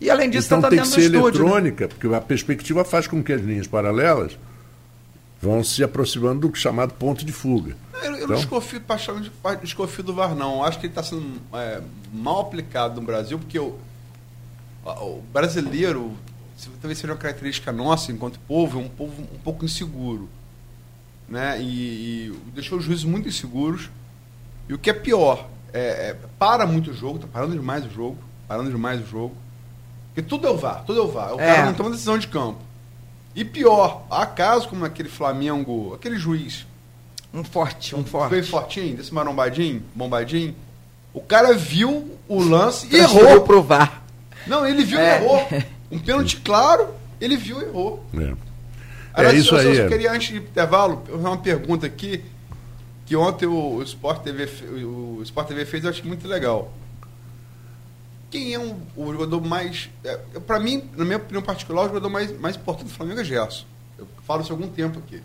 E além disso,
então
tá
tem que ser
estúdio. né?
eletrônica, porque a perspectiva faz com que as linhas paralelas vão se aproximando do chamado ponto de fuga.
Eu, eu não
Então?
desconfio, particularmente, desconfio do VAR, não. Eu acho que ele está sendo é, mal aplicado no Brasil, porque o, o brasileiro, talvez seja uma característica nossa enquanto povo, é um povo um pouco inseguro. Né? E, e deixou os juízes muito inseguros. E o que é pior, é, é, para muito o jogo, está parando demais o jogo, parando demais o jogo. Porque tudo é o VAR, tudo é o VAR. O
É.
cara não toma decisão de campo. E pior, há casos como aquele Flamengo, aquele juiz
Um forte, um
Bem
forte.
fortinho, desse marombadinho, bombadinho. O cara viu o lance e errou.
pro VAR.
Não, ele viu
É.
e errou. Um pênalti claro, ele viu e errou.
É.
Aliás,
isso
eu,
aí,
Eu
é.
só queria, antes de intervalo, uma pergunta aqui, que ontem o, o Sport TV, o Sport TV fez, eu acho muito legal. Quem é um- o jogador mais. É, para mim, na minha opinião particular, o jogador mais, mais importante do Flamengo é Gerson. Eu falo isso há algum tempo aqui.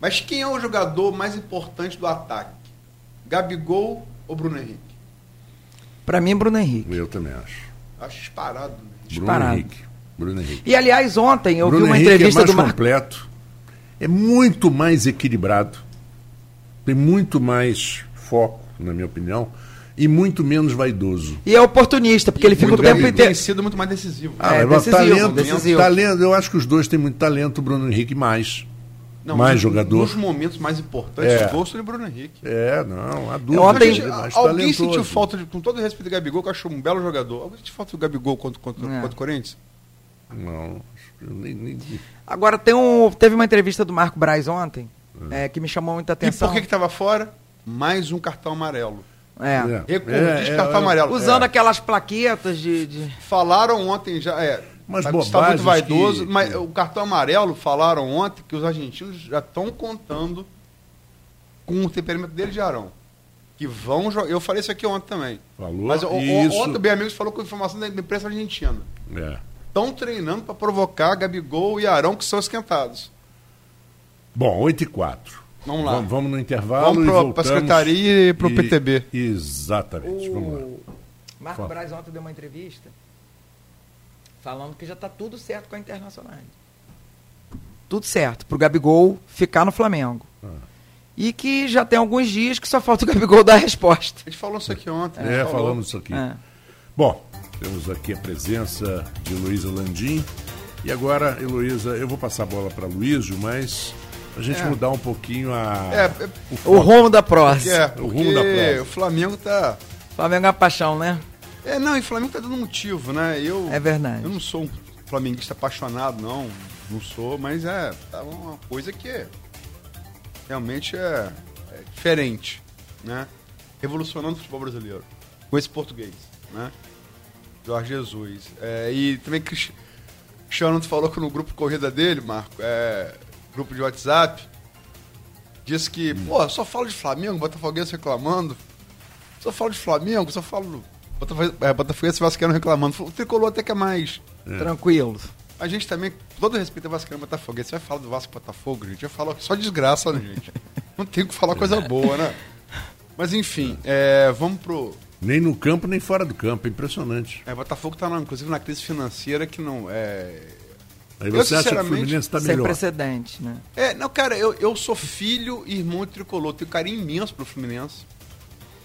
Mas quem é o jogador mais importante do ataque? Gabigol ou Bruno Henrique?
Pra mim, Bruno Henrique.
Eu também acho.
Acho disparado. Né?
Bruno
Disparado.
Henrique. Bruno Henrique.
E aliás, ontem eu
Bruno
vi uma
Henrique
entrevista
é mais
do Marco.
completo, é muito mais equilibrado, tem muito mais foco, na minha opinião, e muito menos vaidoso.
E é oportunista, porque ele fica o tempo inteiro.
tem sido muito mais decisivo.
Ah,
É,
mas
decisivo,
talento,
decisivo.
talento, eu acho que os dois têm muito talento, o Bruno Henrique mais.
Não,
mais jogador.
Nos momentos mais importantes,
É.
o foi de Bruno Henrique.
É, não, a dúvida.
Ontem-
ele é mais
alguém
talentoso.
sentiu falta, de, com todo respeito do Gabigol, que eu acho um belo jogador. Alguém sentiu falta do Gabigol contra, contra,
É.
contra o Corinthians?
Não, eu nem, nem-
Agora tem um, teve uma entrevista do Marco Braz ontem é, que me chamou muita
E
atenção.
por que estava fora? Mais um cartão amarelo.
É.
Recordista
É, é,
cartão
é.
amarelo.
Usando
É.
aquelas plaquetas de. de-
Falaram ontem já. É,
Umas
tá- está
bobagens
muito vaidoso,
que-
mas o cartão amarelo falaram ontem que os argentinos já estão contando com o temperamento dele de Arão. Que vão jogar. Eu falei isso aqui ontem também.
Falou
Mas o- o-
isso.
ontem o Bem Amigos falou com informação da imprensa argentina.
É.
Estão treinando para provocar Gabigol e Arão, que são esquentados.
Bom, 8 e 4.
Vamos lá.
Vamos, vamos no intervalo
Vamos
voltamos.
pra secretaria e pro PTB.
Exatamente, vamos lá.
O Marco
Fala.
Braz ontem deu uma entrevista falando que já está tudo certo com a Internacional. Tudo certo, pro Gabigol ficar no Flamengo.
Ah.
E que já tem alguns dias que só falta o Gabigol dar a resposta.
A gente falou isso aqui ontem.
É,
falou.
falamos isso aqui.
É.
Bom, temos aqui a presença de Luísa Landim. E agora, Heloísa, eu vou passar a bola para Luísio, mas a gente
É.
mudar um pouquinho a.
É, é,
O
foco.
rumo da prosa.
é,
O rumo da prosa.
o Flamengo tá.
Flamengo é uma paixão, né?
É, não, e o Flamengo tá dando motivo, né? Eu,
É verdade.
Eu não sou um flamenguista apaixonado, não. Não sou, mas é tá uma coisa que realmente é, é diferente, né? Revolucionando o futebol brasileiro. Com esse português, né? Jorge Jesus. É, e também Cristi- Cristiano falou que no grupo Corrida dele, Marco, é, grupo de WhatsApp, disse que, pô, só falo de Flamengo, Botafoguense reclamando. Só falo de Flamengo, só falo. Botafoguense, é, Botafoguense e Vascaíno reclamando. O tricolor até que é mais.
Tranquilo.
A gente também, todo respeito a Vascaíno e Botafogo, você vai falar do Vasco e Botafogo, gente, vai falar só desgraça, né, gente? Não tem o que falar coisa boa, né? Mas enfim, é, vamos pro.
Nem no campo, nem fora do campo. É impressionante.
É, Botafogo tá, na- inclusive, na crise financeira que não. É,
Aí
Eu,
você acha que o
sinceramente,
Fluminense
Sem
melhor.
precedente, né?
é não, cara, eu, eu sou filho e irmão de tricolor, tenho carinho imenso pro Fluminense.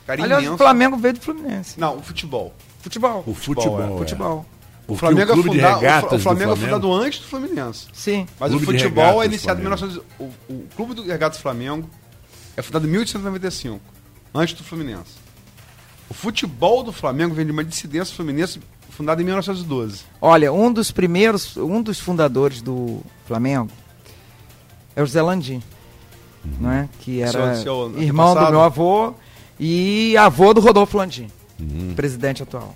Carinho
Aliás,
imenso.
o Flamengo veio do Fluminense.
Não, o futebol.
Futebol.
O futebol.
é.
é.
Futebol.
O,
O Flamengo,
o clube
é, funda- o Fla-
regatas
o Flamengo
do
é fundado antes do Fluminense.
Sim.
Mas
Clube
o futebol é
do
iniciado em
Flamengo.
1900. O, o Clube do Regatas do Flamengo é fundado em 1895, antes do Fluminense. O futebol do Flamengo vem de uma dissidência fluminense fundada em 1912.
Olha, um dos primeiros, um dos fundadores do Flamengo é o José Landim, não é? Que era
Seu- seu
irmão do meu avô e avô do Rodolfo Landim,
Uhum.
presidente atual.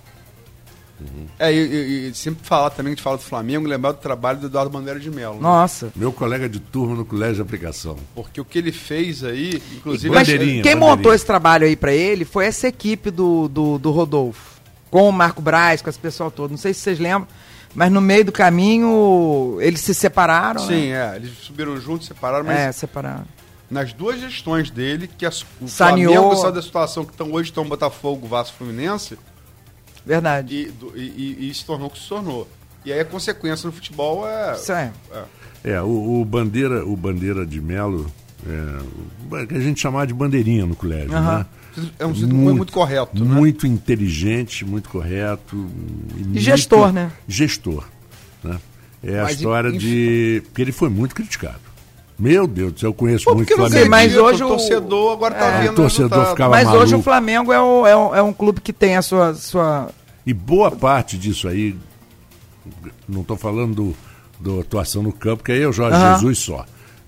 É, e, e- e sempre falar também, que a gente fala do Flamengo, lembrar do trabalho do Eduardo Bandeira de Mello. né?
Nossa.
Meu colega de turma no colégio de aplicação.
Porque o que ele fez aí, inclusive.
Mas
Bandeirinha,
quem
bandeirinha.
montou esse trabalho aí pra ele foi essa equipe do, do, do Rodolfo, com o Marco Braz, com esse pessoal todo. Não sei se vocês lembram, mas no meio do caminho eles se separaram.
Sim,
né?
é. Eles subiram juntos, separaram, mas
É, separaram.
Nas duas gestões dele, que as, o
Saneou.
Flamengo saiu da situação que estão hoje estão Botafogo, Vasco Fluminense,
Verdade.
e, do- e- e- e se tornou o que se tornou. E aí a consequência no futebol é.
Isso é.
É, o, o Bandeira, o Bandeira de Melo, é, o que a gente chamava de bandeirinha no colégio, né?
É um muito, muito, muito correto, né?
Muito inteligente, muito correto. muito-
gestor, né?
Gestor. Né? É a
Mas,
história
enfim-
de. Porque ele foi muito criticado. Meu Deus do céu, eu conheço
Pô,
muito
não
Flamengo.
sei, mas hoje
o torcedor agora tá
É.
vendo
O torcedor
resultado.
ficava
Mas hoje
maluco.
o Flamengo é, o- é um, é um clube que tem a sua. sua...
E boa parte disso aí, não estou falando do, do atuação no campo, que aí é o Jorge
Aham.
Jesus só.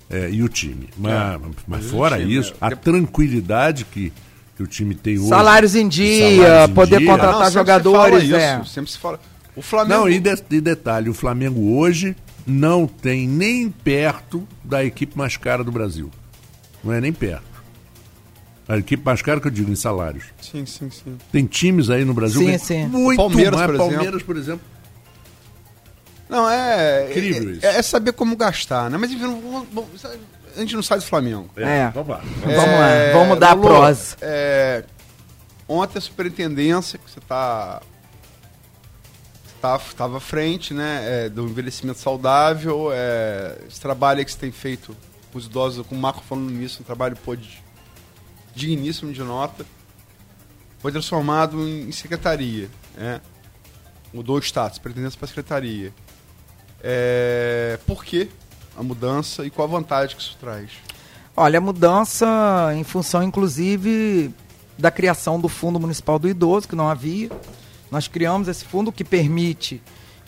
é, e o time. Mas, mas
o
fora
time,
isso,
é.
a tranquilidade que, que o time tem hoje.
Salários em dia,
salários em
poder
dia.
contratar
Não, sempre se
jogadores,
fala isso,
é.
Sempre se fala. O Flamengo.
Não, e, de- e detalhe, o Flamengo hoje não tem nem perto da equipe mais cara do Brasil. Não é nem perto. A equipe mais cara que eu digo em salários.
Sim, sim, sim.
Tem times aí no Brasil
Sim,
que
sim.
muito
Palmeiras,
mais.
por exemplo.
Palmeiras, por exemplo.
Não, é.
Incrível
é,
isso.
é saber como gastar, né? Mas enfim, não- vamos- vamos- a gente não sai do Flamengo.
É.
Vamos lá.
Vamos lá, vamos mudar a
Lulu,
prosa.
é, ontem a superintendência, que você tá. Estava à frente, né? é, do envelhecimento saudável. é, esse trabalho que você tem feito com os idosos, com o Marco falando nisso, um trabalho pô, de- digníssimo de nota. Foi transformado em, em secretaria. Né? Mudou o status, superintendência para secretaria. É, por que a mudança e qual a vantagem que isso traz?
Olha, a mudança em função, inclusive, da criação do Fundo Municipal do Idoso, que não havia. Nós criamos esse fundo que permite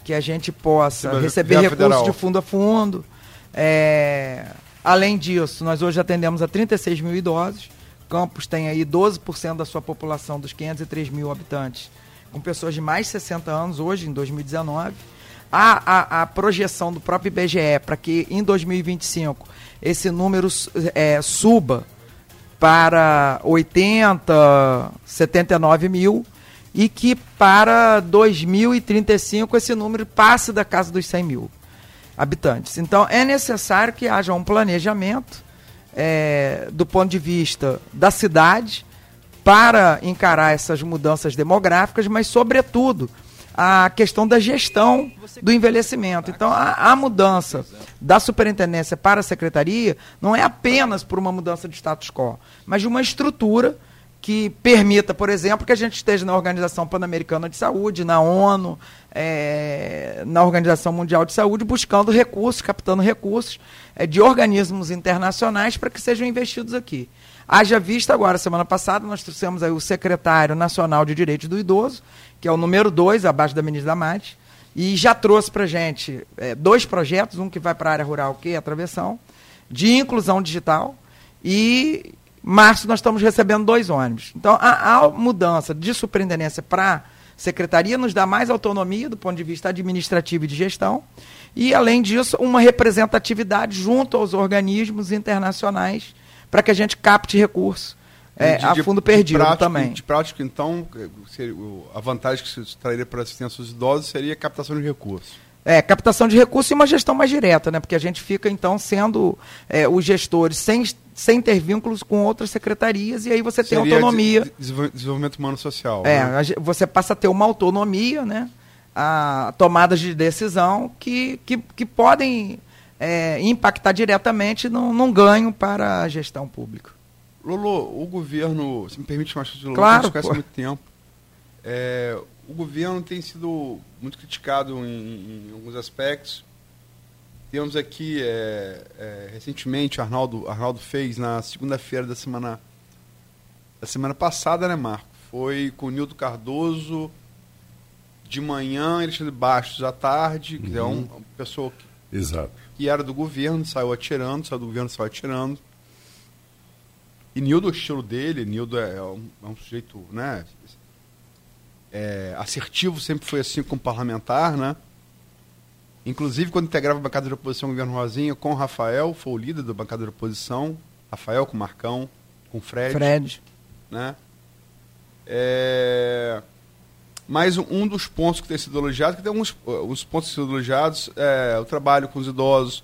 que a gente possa receber recursos de fundo a fundo. É, Além disso, nós hoje atendemos a 36 mil idosos. Campos tem aí 12% da sua população, dos 503 mil habitantes, com pessoas de mais de 60 anos, hoje, em 2019. A, a, a projeção do próprio IBGE para que em 2025 esse número é, suba para 80, 79 mil e que para 2035 esse número passe da casa dos 100 mil habitantes. Então é necessário que haja um planejamento é, do ponto de vista da cidade para encarar essas mudanças demográficas, mas, sobretudo, a questão da gestão do envelhecimento. Então, a, a, mudança da superintendência para a secretaria não é apenas por uma mudança de status quo, mas de uma estrutura que permita, por exemplo, que a gente esteja na Organização Pan-Americana de Saúde, na ONU, é, na Organização Mundial de Saúde, buscando recursos, captando recursos é, de organismos internacionais para que sejam investidos aqui. Haja vista agora, semana passada, nós trouxemos aí o secretário nacional de Direitos do Idoso, que é o número dois, abaixo da ministra Damate, e já trouxe para a gente é, dois projetos, um que vai para a área rural, que é a travessão, de inclusão digital, e março nós estamos recebendo dois ônibus. Então, a, a mudança de superintendência para secretaria nos dá mais autonomia do ponto de vista administrativo e de gestão, e, além disso, uma representatividade junto aos organismos internacionais para que a gente capte recursos é, de, a fundo perdido
de prático,
também.
De prático, então, seria, a vantagem que se traria para assistência aos idosos seria a captação de recursos.
É, captação de recursos e uma gestão mais direta, né? Porque a gente fica, então, sendo é, os gestores sem, sem ter vínculos com outras secretarias e aí você tem Seria autonomia.
Desenvolvimento humano social.
É, né? você passa a ter uma autonomia, né? A tomadas de decisão que, que, que podem é, impactar diretamente num, num ganho para a gestão pública.
Lolo, o governo, se me permite chamar de Lolo,
claro,
a gente muito tempo. É, o governo tem sido muito criticado em, em alguns aspectos. Temos aqui, é, é, recentemente, Arnaldo, Arnaldo fez na segunda-feira da semana, da semana passada, né, Marco? Foi com o Nildo Cardoso de manhã, Alexandre Bastos à tarde, uhum. que é um, uma pessoa que,
Exato.
que era do governo, saiu atirando, saiu do governo, saiu atirando. E Nildo, o estilo dele, Nildo é, é, um, é um, sujeito né, é, assertivo, sempre foi assim como parlamentar, né? Inclusive, quando integrava a bancada de oposição, o governo Rosinha, com o Rafael, foi o líder da bancada de oposição. Rafael com o Marcão, com o Fred.
Fred.
Né? É... Mas um dos pontos que tem sido elogiado, que tem alguns os pontos que têm sido elogiados, é o trabalho com os idosos,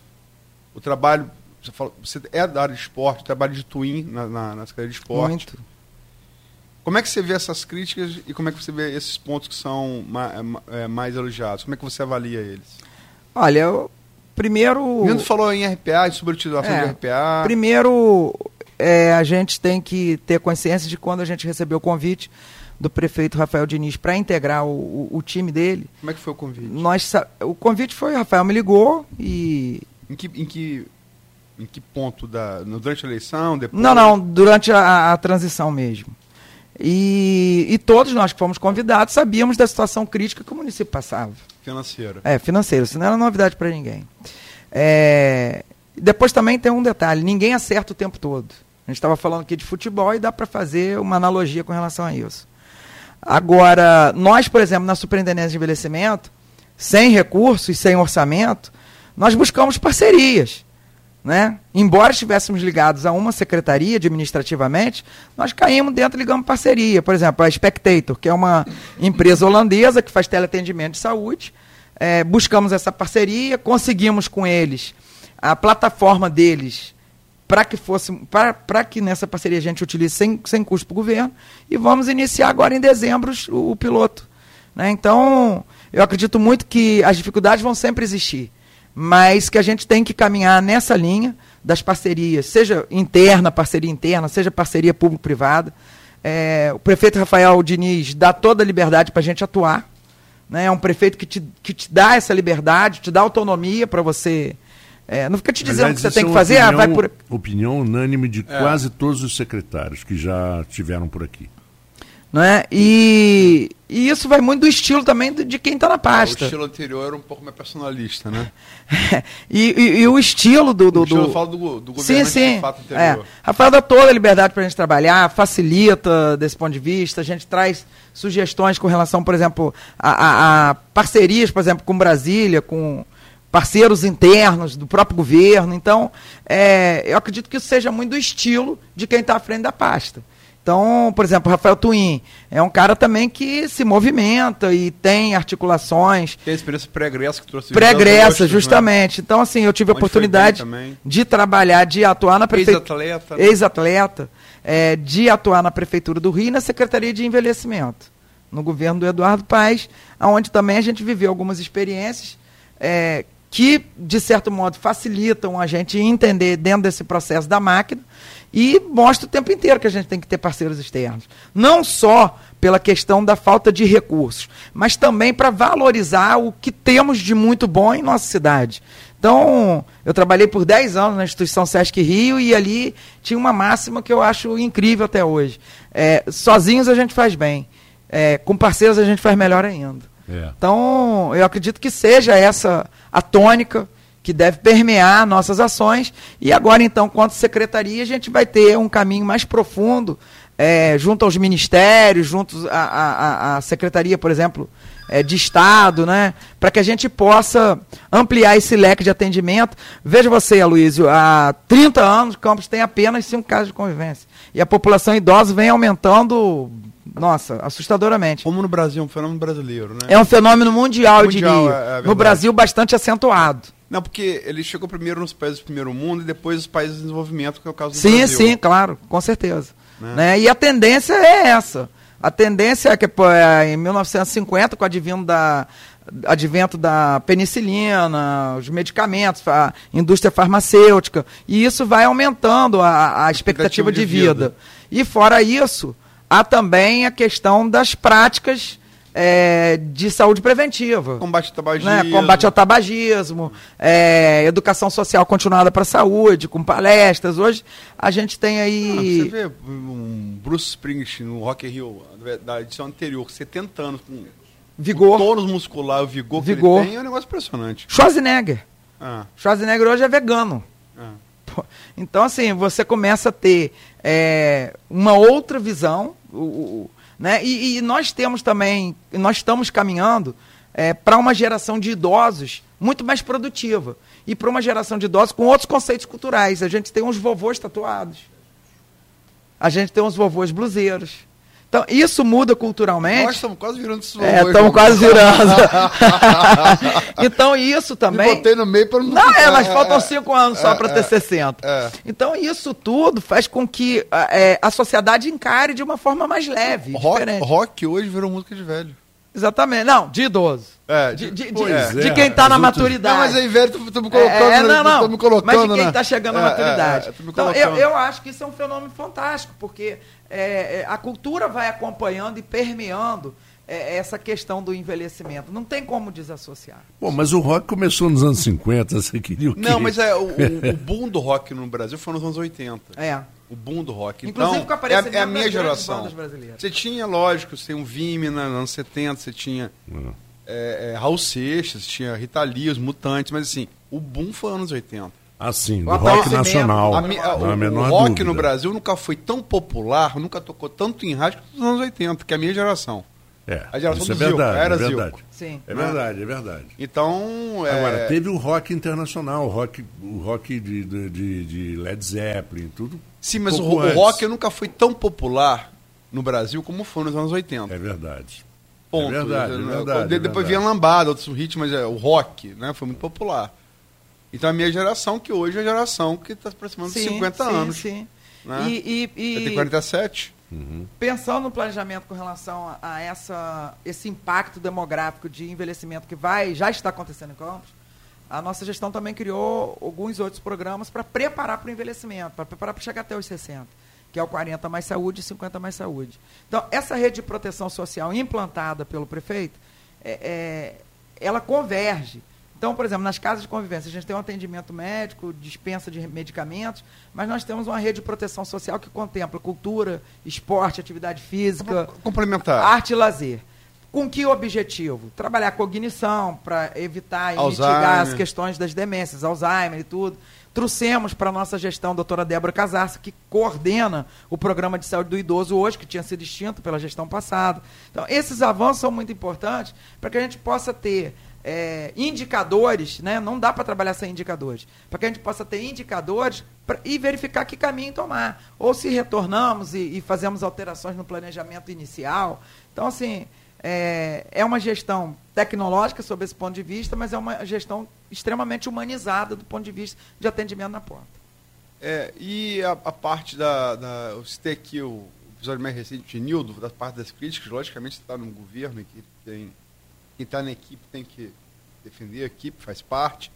o trabalho você, fala, você é da área de esporte, trabalha de twin na, na, na Secretaria de Esporte.
Muito.
Como é que você vê essas críticas e como é que você vê esses pontos que são é, é, mais elogiados? Como é que você avalia eles?
Olha, eu, primeiro.
O Nando falou em RPA, em sobreutilização é, de RPA.
Primeiro, é, a gente tem que ter consciência de quando a gente recebeu o convite do prefeito Rafael Diniz para integrar o, o, o, time dele.
Como é que foi o convite?
Nós, o convite foi, o Rafael me ligou e.
Em que, em que em que ponto da durante a eleição? Depois?
Não, não, durante a, a transição mesmo. E, e, todos nós que fomos convidados sabíamos da situação crítica que o município passava.
Financeira.
É, financeira, isso não era novidade para ninguém. É, depois também tem um detalhe: ninguém acerta o tempo todo. A gente estava falando aqui de futebol e dá para fazer uma analogia com relação a isso. Agora, nós, por exemplo, na Superintendência de Envelhecimento, sem recursos e sem orçamento, nós buscamos parcerias. Né? Embora estivéssemos ligados a uma secretaria administrativamente, nós caímos dentro e ligamos parceria. Por exemplo, a Spectator, que é uma empresa holandesa que faz teleatendimento de saúde. É, buscamos essa parceria, conseguimos com eles a plataforma deles para que fosse para que nessa parceria a gente utilize sem, sem custo para o governo e vamos iniciar agora em dezembro o, o piloto. Né? Então, eu acredito muito que as dificuldades vão sempre existir mas que a gente tem que caminhar nessa linha das parcerias, seja interna, parceria interna, seja parceria público-privada. É, o prefeito Rafael Diniz dá toda a liberdade para a gente atuar. Né? É um prefeito que te, que te dá essa liberdade, te dá autonomia para você. É, não fica te dizendo o que você tem que é fazer.
Opinião,
ah, vai por...
opinião unânime de é. quase todos os secretários que já tiveram por aqui.
Não é? E, e isso vai muito do estilo também de quem está na pasta.
o estilo anterior era um pouco mais personalista, né?
e, e, e, o estilo do. do,
o estilo
do...
falo do, do
sim, sim. fato anterior. É. Rafael dá toda a liberdade para a gente trabalhar, facilita desse ponto de vista, a gente traz sugestões com relação, por exemplo, a, a, a parcerias, por exemplo, com Brasília, com parceiros internos do próprio governo. Então, é, eu acredito que isso seja muito do estilo de quem está à frente da pasta. Então, por exemplo, o Rafael Twin é um cara também que se movimenta e tem articulações.
Tem experiência pregressa que trouxe
Pregressa, né? justamente. Né? Então, assim, eu tive a oportunidade de trabalhar, de atuar na prefeitura.
Ex-atleta.
Né? Ex-atleta. É, de atuar na Prefeitura do Rio e na Secretaria de Envelhecimento, no governo do Eduardo Paes, onde também a gente viveu algumas experiências é, que, de certo modo, facilitam a gente entender dentro desse processo da máquina e mostra o tempo inteiro que a gente tem que ter parceiros externos. Não só pela questão da falta de recursos, mas também para valorizar o que temos de muito bom em nossa cidade. Então, eu trabalhei por 10 anos na instituição Sesc Rio e ali tinha uma máxima que eu acho incrível até hoje. É, sozinhos a gente faz bem, é, com parceiros a gente faz melhor ainda. É. Então, eu acredito que seja essa a tônica que deve permear nossas ações. E agora, então, quanto secretaria, a gente vai ter um caminho mais profundo, é, junto aos ministérios, junto à, secretaria, por exemplo, é, de Estado, né? Para que a gente possa ampliar esse leque de atendimento. Veja você, Aloysio, há 30 anos, Campos tem apenas cinco casos de convivência. E a população idosa vem aumentando nossa, assustadoramente.
Como no Brasil, um fenômeno brasileiro, né?
É um fenômeno mundial, mundial eu diria. É, é no Brasil, bastante acentuado.
Não, porque ele chegou primeiro nos países do primeiro mundo e depois os países de desenvolvimento, que é o caso do
sim,
Brasil.
Sim, sim, claro, com certeza. Né? né? E a tendência é essa. A tendência é que pô, é, em 1950, com o advento da, advento da penicilina, os medicamentos, a indústria farmacêutica, e isso vai aumentando a, a expectativa, expectativa de, de vida. vida. E fora isso, há também a questão das práticas é, de saúde preventiva.
Combate ao tabagismo.
Né? Combate ao tabagismo, é, educação social continuada para a saúde, com palestras. Hoje a gente tem aí.
Ah, você vê um Bruce Springsteen no Rock Rio, da edição anterior, 70 anos, com
vigor.
O tônus muscular, o vigor,
vigor.
que ele tem, é um negócio impressionante.
Schwarzenegger. Ah. Schwarzenegger hoje é vegano. Ah. Então, assim, você começa a ter é, uma outra visão. O, né? E, e, nós temos também, nós estamos caminhando é, para uma geração de idosos muito mais produtiva. E para uma geração de idosos com outros conceitos culturais. A gente tem uns vovôs tatuados. A gente tem uns vovôs bluseiros. Então, isso muda culturalmente. Nós
estamos quase virando
esses É, estamos quase virando. então, isso também.
Me botei no meio para
não. Não, é, mas faltam cinco anos só é, para ter 60. É, é. Então, isso tudo faz com que é, a sociedade encare de uma forma mais leve.
Rock, diferente. rock hoje virou música de velho.
Exatamente. Não, de idoso.
É,
de, de, de, é. de quem está na maturidade.
Não, mas aí, velho, tu, tu me colocando. É, não, não. me colocando,
mas de quem está chegando à maturidade. então, eu, eu acho que isso é um fenômeno fantástico, porque é, é, a cultura vai acompanhando e permeando é, essa questão do envelhecimento. Não tem como desassociar.
Bom, mas o rock começou nos anos 50, você queria o quê?
Não, mas é, o, o, o boom do rock no Brasil foi nos anos 80.
É.
O boom do rock.
Inclusive
então,
é,
é, a minha geração. Você tinha, lógico, você tem um Vime nos anos 70, você tinha é, é, Raul Seixas, tinha Rita Lee, os Mutantes, mas assim, o boom foi nos anos 80.
Assim, do rock nacional.
A, a, o, o rock dúvida. no Brasil nunca foi tão popular, nunca tocou tanto em rádio quanto nos anos 80, que é a minha geração.
É, a geração isso do é verdade,
era
é verdade.
Zilco.
Sim.
É verdade, é verdade.
Então.
É... Agora, teve o rock internacional, o rock, o rock de, de, de Led Zeppelin, tudo.
Sim, mas o, o, rock nunca foi tão popular no Brasil como foi nos anos 80.
É verdade.
Ponto. É
verdade, é verdade.
De, depois vinha lambada, outros ritmos, mas é, o rock né, foi muito popular. Então a minha geração, que hoje é a geração que está aproximando de 50
sim,
anos.
Sim,
né? E, e, e... Eu tenho 47.
Uhum. Pensando no planejamento com relação a, essa, esse impacto demográfico de envelhecimento que vai já está acontecendo em Campos, a nossa gestão também criou alguns outros programas para preparar para o envelhecimento, para preparar para chegar até os 60, que é o 40 mais saúde e 50 mais saúde. Então, essa rede de proteção social implantada pelo prefeito, é, é, ela converge então, por exemplo, nas casas de convivência, a gente tem um atendimento médico, dispensa de medicamentos, mas nós temos uma rede de proteção social que contempla cultura, esporte, atividade física,
complementar,
arte e lazer. Com que objetivo? Trabalhar cognição para evitar e Alzheimer. mitigar as questões das demências, Alzheimer e tudo. Trouxemos para a nossa gestão a doutora Débora Casarça, que coordena o programa de saúde do idoso hoje, que tinha sido extinto pela gestão passada. Então, esses avanços são muito importantes para que a gente possa ter é, indicadores, né? Não dá para trabalhar sem indicadores. Para que a gente possa ter indicadores pra, e verificar que caminho tomar. Ou se retornamos e, e fazemos alterações no planejamento inicial. Então, assim, é, é uma gestão tecnológica sob esse ponto de vista, mas é uma gestão extremamente humanizada do ponto de vista de atendimento na porta.
É, e a, a parte da, da. Eu citei aqui o episódio mais recente de Nildo, da parte das críticas, logicamente está num governo que tem quem está na equipe tem que defender a equipe, faz parte.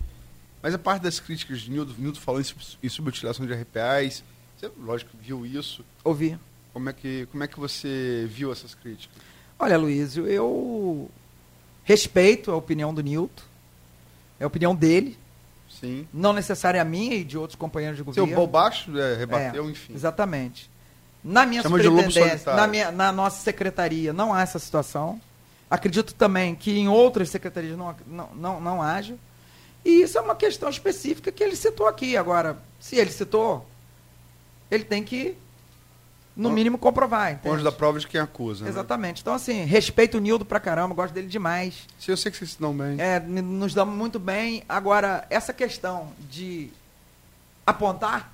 Mas a parte das críticas de Nildo, Nildo falando em subutilização de RPAs, você, lógico, viu isso.
Ouvi.
Como é que, como é que você viu essas críticas?
Olha, Luiz, eu respeito a opinião do Nilton, é a opinião dele.
Sim.
Não necessariamente a minha e de outros companheiros de governo.
Seu baixo é, rebateu,
é,
enfim.
Exatamente. Na minha
Chama
superintendência, na, minha, na nossa secretaria, não há essa situação. Acredito também que em outras secretarias não, não, não, não haja. E isso é uma questão específica que ele citou aqui. Agora, se ele citou, ele tem que, no mínimo, comprovar. Entende?
Longe da prova de quem acusa.
Né? Exatamente. Né? Então, assim, respeito o Nildo pra caramba, gosto dele demais.
Sim, eu sei que vocês se dão bem.
É, nos damos muito bem. Agora, essa questão de apontar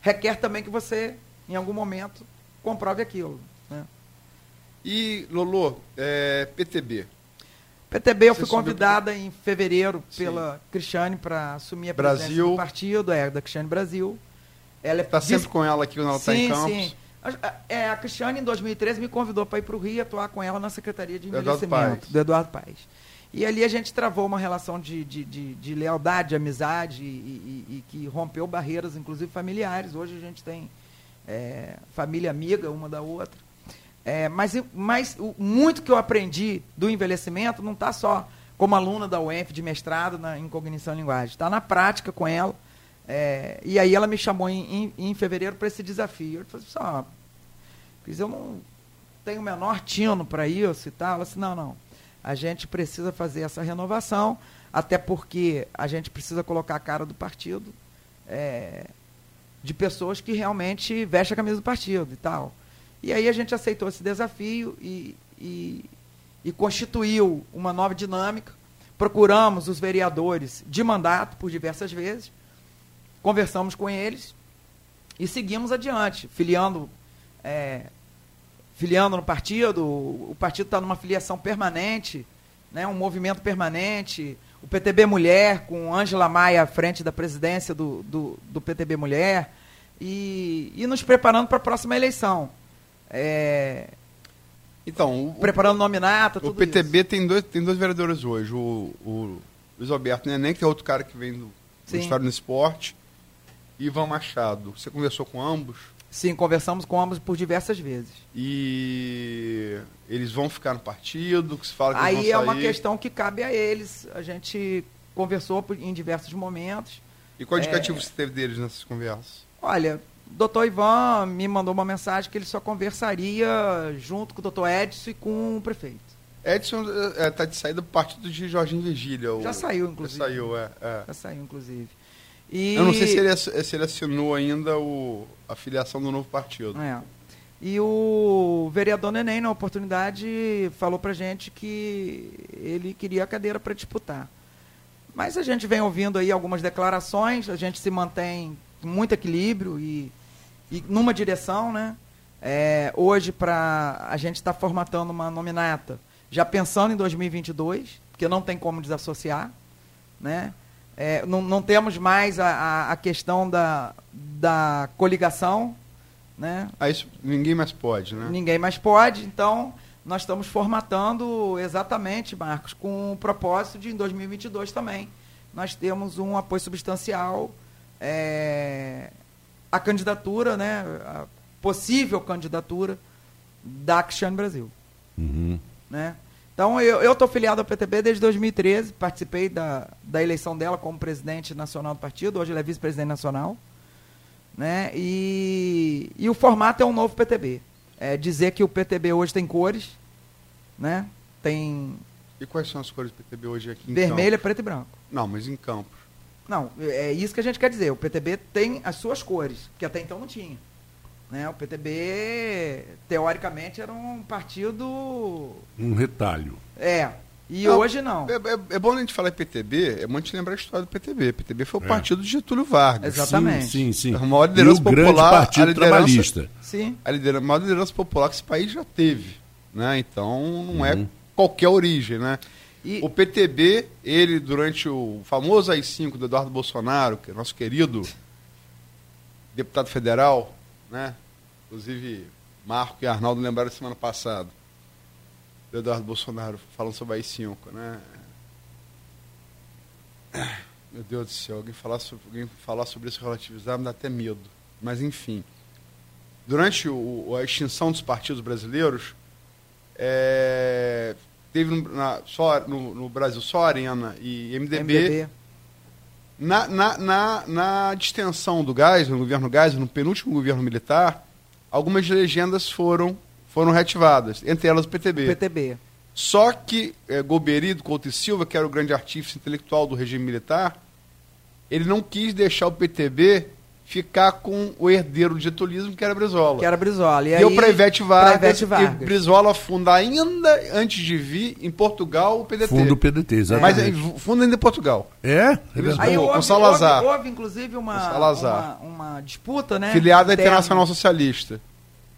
requer também que você, em algum momento, comprove aquilo.
E, Lolo, é, PTB.
PTB, eu Você fui convidada subiu... em fevereiro pela Sim. Cristiane para assumir a
presidência Brasil.
do partido, é, da Cristiane Brasil.
Ela está é sempre com ela aqui quando ela está em Campos. Sim,
a, é, a Cristiane, em 2013, me convidou para ir para o Rio atuar com ela na Secretaria de Envelhecimento, do Eduardo Paes. E ali a gente travou uma relação de, de, de, de lealdade, de amizade, e, e, e, que rompeu barreiras, inclusive familiares. Hoje a gente tem é, família amiga uma da outra. É, mas, mas muito que eu aprendi do envelhecimento não está só como aluna da UENF de mestrado na, em cognição e linguagem, está na prática com ela. É, e aí ela me chamou em, em, em fevereiro para esse desafio. Eu falei assim, eu não tenho o menor tino para isso e tal. Ela disse, não, não. A gente precisa fazer essa renovação, até porque a gente precisa colocar a cara do partido é, de pessoas que realmente vestem a camisa do partido e tal. E aí a gente aceitou esse desafio e, e, e constituiu uma nova dinâmica. Procuramos os vereadores de mandato por diversas vezes, conversamos com eles e seguimos adiante, filiando, é, filiando no partido. O partido está numa filiação permanente, né, um movimento permanente. O PTB Mulher, com Ângela Maia à frente da presidência do, do, do PTB Mulher, e, e nos preparando para a próxima eleição. É...
Então, o,
preparando nominata,
O PTB isso. tem dois, tem dois vereadores hoje. O, o Luiz Alberto Neném, que é outro cara que vem do, do Estado no Esporte, e Ivan Machado. Você conversou com ambos?
Sim, conversamos com ambos por diversas vezes.
E eles vão ficar no partido? Que se fala que
Aí é uma questão que cabe a eles. A gente conversou em diversos momentos.
E qual indicativo é... você teve deles nessas conversas?
Olha, doutor Ivan me mandou uma mensagem que ele só conversaria junto com o doutor Edson e com o prefeito.
Edson está é, tá de saída do partido de Jorginho Vigília.
Já saiu, inclusive.
Já saiu, é.
é. Já saiu, inclusive. E...
Eu não sei se ele, se ele assinou ainda o, a filiação do novo partido.
É. E o vereador Neném, na oportunidade, falou pra gente que ele queria a cadeira para disputar. Mas a gente vem ouvindo aí algumas declarações, a gente se mantém com muito equilíbrio e e numa direção, né? É, hoje, para a gente está formatando uma nominata, já pensando em 2022, porque não tem como desassociar, né? É, não, não, temos mais a, a, questão da, da coligação, né?
Ah, isso ninguém mais pode, né?
Ninguém mais pode, então nós estamos formatando exatamente, Marcos, com o propósito de em 2022 também nós temos um apoio substancial é, a candidatura, né, a possível candidatura da Cristiane Brasil.
Uhum.
Né? Então, eu estou filiado ao PTB desde 2013, participei da, da eleição dela como presidente nacional do partido, hoje ele é vice-presidente nacional. Né? E, e o formato é um novo PTB. É dizer que o PTB hoje tem cores, né? tem...
E quais são as cores do PTB hoje aqui em
Vermelho, preto e branco.
Não, mas em Campos.
Não, é isso que a gente quer dizer. O PTB tem as suas cores, que até então não tinha. Né? O PTB, teoricamente, era um partido.
Um retalho.
É. E
Não,
hoje não.
É, é- é bom a gente falar em PTB, é bom a gente lembrar a história do PTB. PTB foi o
É.
partido de Getúlio Vargas.
Exatamente.
Sim, sim, sim.
A maior
e
liderança
o grande
popular,
partido
a liderança-
trabalhista.
Sim.
A, lidera- a maior liderança popular que esse país já teve. Né? Então não é
Uhum.
qualquer origem. Né?
E,
O PTB, ele, durante o famoso AI-5 do Eduardo Bolsonaro, que é nosso querido deputado federal, né? inclusive Marco e Arnaldo lembraram semana passada, do Eduardo Bolsonaro falando sobre AI-5. Né? Meu Deus do céu, alguém falar sobre, alguém falar sobre isso relativizar me dá até medo. Mas, enfim. Durante o- a extinção dos partidos brasileiros, é, teve no, na- só, no, no Brasil só Arena e MDB.
MDB.
Na, na, na, na distensão do gás, no governo gás, no penúltimo governo militar, algumas legendas foram, foram reativadas, entre elas o PTB.
PTB.
Só que é, Golbery, Couto e Silva, que era o grande artífice intelectual do regime militar, ele não quis deixar o PTB ficar com o herdeiro do getulismo, que era Brizola.
Que era Brizola. E
Deu
aí,
para Ivete Vargas,
Ivete
e
Vargas.
Brizola funda ainda, antes de vir, em Portugal, o PDT.
Fundo PDT,
Mas
exatamente.
é, funda ainda em Portugal.
É? É
Aí
houve,
com Salazar.
Houve, houve, inclusive, uma, uma, uma disputa, né?
Filiada. Internacional Socialista.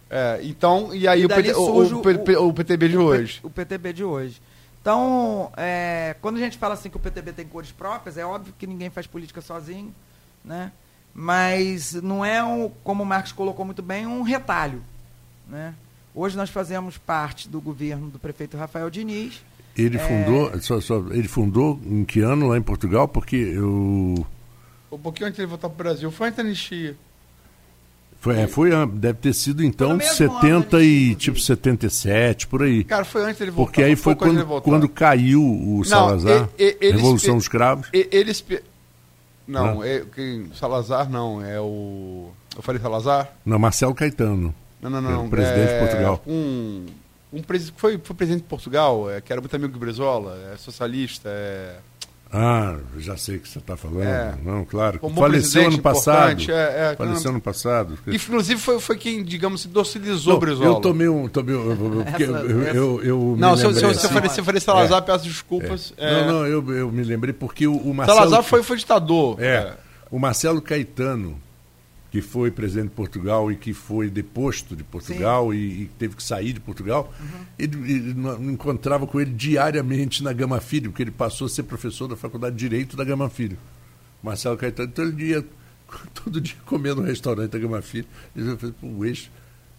É, então, e aí
E
o, PT, o- o, o PTB de
o P-
hoje.
O PTB de hoje. Então, é, quando a gente fala assim que o PTB tem cores próprias, é óbvio que ninguém faz política sozinho, né? Mas não é, um, como o Marcos colocou muito bem, um retalho. Né? Hoje nós fazemos parte do governo do prefeito Rafael Diniz.
Ele
É.
fundou, só, só- ele fundou em que ano lá em Portugal? Porque eu
Um pouquinho antes de ele voltar para o Brasil, foi antes da anistia.
foi, é, foi deve ter sido então
mesmo ano,
70
né,
e tipo 77 por aí.
Cara, foi antes dele voltar.
Porque aí foi quando, quando caiu o Salazar,
e- e- eles-
Revolução
e-
dos Cravos.
E- Não, é, quem, Salazar não, é o. Eu falei Salazar?
Não, Marcelo Caetano.
Não, não,
É,
não.
o presidente de
é
Portugal.
Um. Um presi- foi, foi presidente de Portugal, é, que era muito amigo do Brizola, é socialista, é.
Ah, já sei o que você está falando.
É.
Não, claro.
Bom
Faleceu ano passado.
é, é,
Faleceu
não-
ano passado.
Inclusive foi, foi quem, digamos, se docilizou
Não,
o Brizola.
eu tomei um. Tomei, um- eu, eu- porque eu, eu,
Não, se, eu- se,
lembrei assim.
falei, se eu falei Salazar, peço desculpas. é.
Não, não, eu, eu me lembrei porque o, o Marcelo.
Salazar foi, foi ditador.
É, o Marcelo Caetano, que foi presidente de Portugal e que foi deposto de Portugal e, e teve que sair de Portugal,
Uhum.
ele, ele não- encontrava com ele diariamente na Gama Filho, porque ele passou a ser professor da Faculdade de Direito da Gama Filho. Marcelo Caetano, então ele ia todo dia comer no restaurante da Gama Filho. E falei, pô, o ex-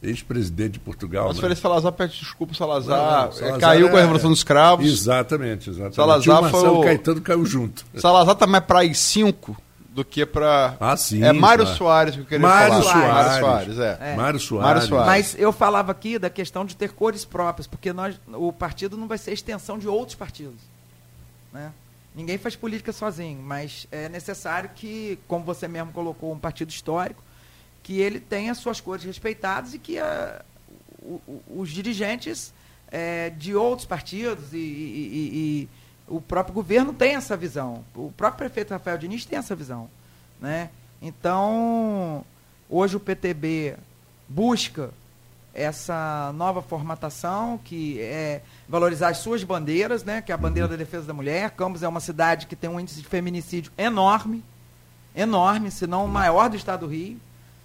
ex-presidente de Portugal.
Mas
né?
falei Salazar, peço desculpa, Salazar,
Não, não,
é,
Salazar
caiu com a
é-
Revolução dos Cravos.
Exatamente, exatamente.
Salazar
E o Marcelo
foi o-
Caetano caiu junto.
Salazar tá mais pra I5 do que pra.
Ah, sim.
é Mário
claro.
Soares que eu queria
Mário
falar.
Soares.
Mário Soares, é.
É.
Mário Soares.
Mário Soares.
Mas eu falava aqui da questão de ter cores próprias, porque nós, o partido não vai ser extensão de outros partidos. Né? Ninguém faz política sozinho, mas é necessário que, como você mesmo colocou, um partido histórico, que ele tenha suas cores respeitadas e que a- o- o- os dirigentes é, de outros partidos e, e- e- e o próprio governo tem essa visão. O próprio prefeito Rafael Diniz tem essa visão. Né? Então, hoje o PTB busca essa nova formatação que é valorizar as suas bandeiras, né, que é a bandeira da defesa da mulher. Campos é uma cidade que tem um índice de feminicídio enorme, enorme, se não o maior do estado do Rio.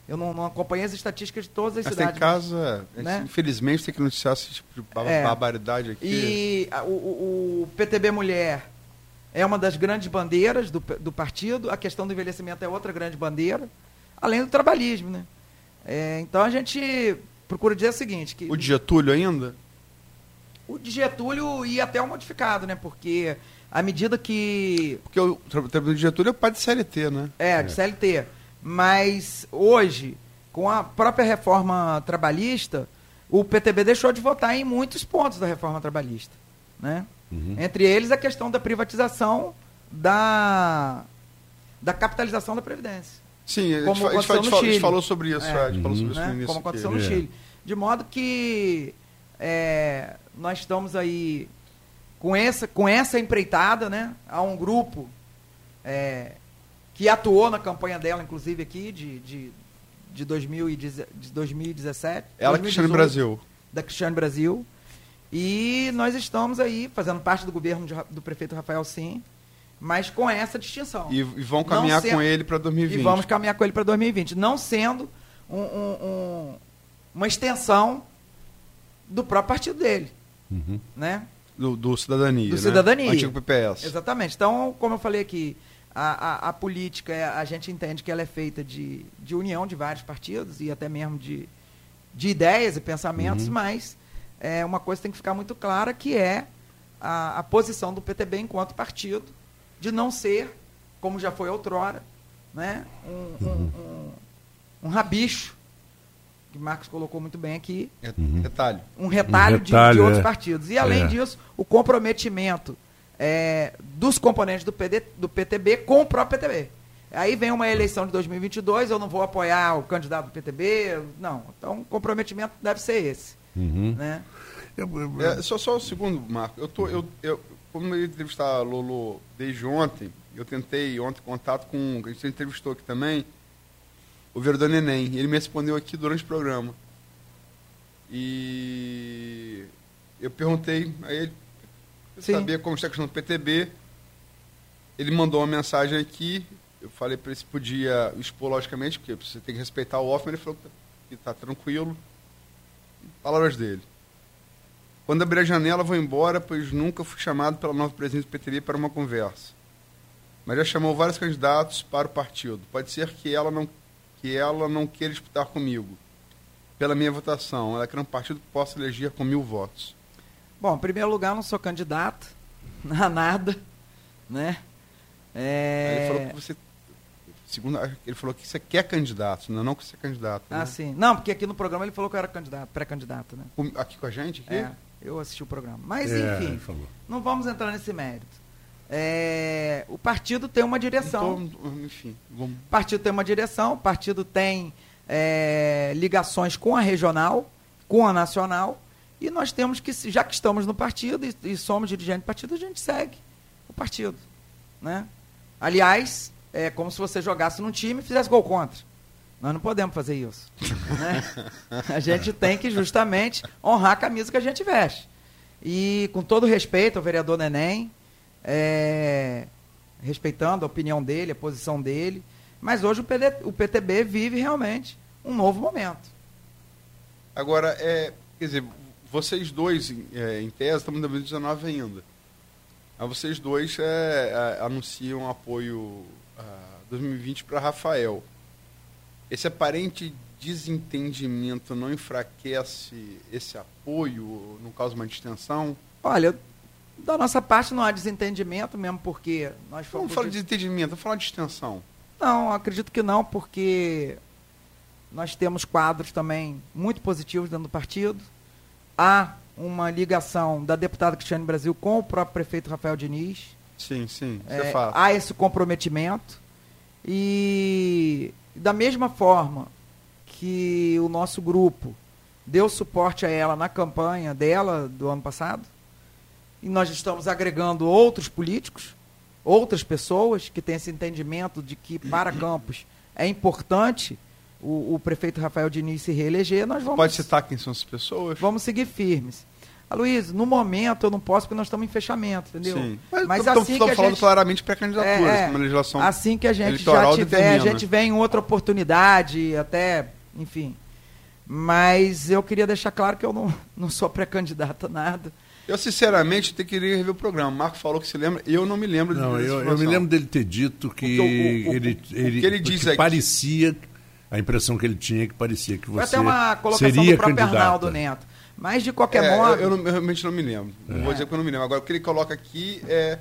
Eu não, não acompanhei as estatísticas de todas as
Mas tem
cidades.
casa. a gente,
né?
Infelizmente tem que noticiar esse tipo de
É.
barbaridade aqui.
E o, o- o PTB Mulher é uma das grandes bandeiras do, do partido. A questão do envelhecimento é outra grande bandeira, além do trabalhismo, né? É, então a gente procura dizer o seguinte, que
O de Getúlio ainda?
o de Getúlio ia até o modificado, né? Porque à medida que
Porque o tra- trabalhador de Getúlio é pai de CLT, né?
É, de CLT. Mas hoje, com a própria reforma trabalhista, o PTB deixou de votar em muitos pontos da reforma trabalhista. Né? Entre eles a questão da privatização da, da capitalização da Previdência.
Sim, a gente, a gente, a gente
aconteceu no
fa- a gente falou sobre isso,
É.
é, a gente falou sobre isso
né?
no início.
Como aconteceu
aqui.
no
É.
Chile. De modo que é, nós estamos aí com essa, com essa empreitada, né? Há um grupo é, que atuou na campanha dela, inclusive aqui, de, de, de, 2010 de 2017.
Ela que chama
2018,
Brasil.
Da Cristiane Brasil. E nós estamos aí fazendo parte do governo de, do prefeito Rafael Sim, mas com essa distinção.
E, e vão caminhar com ele para 2020.
E vamos caminhar com ele para 2020, não sendo um, um, um, uma extensão do próprio partido dele,
Uhum.
né?
Do, do Cidadania.
Do
né?
Cidadania.
O Antigo PPS.
Exatamente. Então, como eu falei aqui, a, a, a política, é- a gente entende que ela é feita de, de união de vários partidos e até mesmo de, de ideias e pensamentos,
Uhum.
mas é, uma coisa tem que ficar muito clara que é a, a posição do PTB enquanto partido de não ser, como já foi outrora, né, um, um, um, um rabicho, que Marcos colocou muito bem aqui,
É-
Uhum.
Detalhe.
um retalho, de-
retalho,
de, outros
é.
partidos. E além
É.
disso, o comprometimento é, dos componentes do, PD, do PTB com o próprio PTB. Aí vem uma eleição de 2022, eu não vou apoiar o candidato do PTB, não. Então, o comprometimento deve ser esse.
Uhum.
Né?
Eu- eu-
É, só, só um segundo, Marco. Eu tô, eu, eu, como eu ia entrevistar a Lolo desde ontem, eu tentei ontem contato com. A gente entrevistou aqui também, o vereador Neném. Ele me respondeu aqui durante o programa. E eu perguntei a ele
Sim.
saber como está a questão do PTB. Ele mandou uma mensagem aqui. Eu falei para ele se podia expor, logicamente, porque você tem que respeitar o off, mas ele falou que está tranquilo. Palavras dele. Quando abrir a janela, vou embora, pois nunca fui chamado pela nova presidente do PTB para uma conversa. Mas já chamou vários candidatos para o partido. Pode ser que ela não, que ela não queira disputar comigo. Pela minha votação, ela quer um partido que possa eleger com mil votos.
Bom, em primeiro lugar, eu não sou candidato a nada, né? É...
Ele falou que você. Segundo, ele falou que você quer candidato, não, não que você é candidato.
Ah,
né?
sim. Não, porque aqui no programa ele falou que eu era candidato, pré-candidato, né?
Aqui com a gente? Aqui?
É, eu assisti o programa. Mas,
É,
enfim, não vamos entrar nesse mérito. É, o partido tem uma direção.
Tô- enfim, vamos.
O partido tem uma direção, o partido tem é, ligações com a regional, com a nacional, e nós temos que, já que estamos no partido e, e somos dirigentes do partido, a gente segue o partido. Né? Aliás, é como se você jogasse num time e fizesse gol contra. Nós não podemos fazer isso. né? A gente tem que justamente honrar a camisa que a gente veste. E com todo respeito ao vereador Neném, é, respeitando a opinião dele, a posição dele, mas hoje o, PD o PTB vive realmente um novo momento.
Agora, é, quer dizer, vocês dois, em- é, em tese, estamos em 2019 ainda. Mas vocês dois é, é, anunciam apoio a 2020 para Rafael. Esse aparente desentendimento não enfraquece esse apoio, não causa uma distensão?
Olha, da nossa parte não há desentendimento, mesmo porque nós
Vamos
fomos.
falar de desentendimento, vamos falar de distensão.
Não, acredito que não, porque nós temos quadros também muito positivos dentro do partido. Há uma ligação da deputada Cristiane Brasil com o próprio prefeito Rafael Diniz.
Sim, sim, isso
É,
é fato.
há esse comprometimento. E da mesma forma que o nosso grupo deu suporte a ela na campanha dela do ano passado, e nós estamos agregando outros políticos, outras pessoas que têm esse entendimento de que para Campos é importante o, o prefeito Rafael Diniz se reeleger, nós vamos
Pode citar quem são essas pessoas?
Vamos seguir firmes. Aloysio, no momento eu não posso porque nós estamos em fechamento, entendeu?
Sim. Mas,
Mas
estamos
assim que a
falando
gente-
claramente pré-candidaturas,
É, é.
como a legislação
assim que a gente já tiver, a gente vem em outra oportunidade, até, enfim. Mas eu queria deixar claro que eu não, não sou pré-candidato a nada.
Eu, sinceramente, te queria rever o programa. O Marco falou que se lembra, eu não me lembro
Não, eu, eu me lembro dele ter dito que
O que o- o-
ele,
o que
ele,
ele diz
que parecia, a impressão que ele tinha é que parecia que
Foi
você
até uma colocação
seria
do próprio
candidata.
Arnaldo Neto. Mas, de qualquer
É,
modo,
eu, eu não- eu realmente não me lembro. Não vou dizer que eu não me lembro. Agora, o que ele coloca aqui é...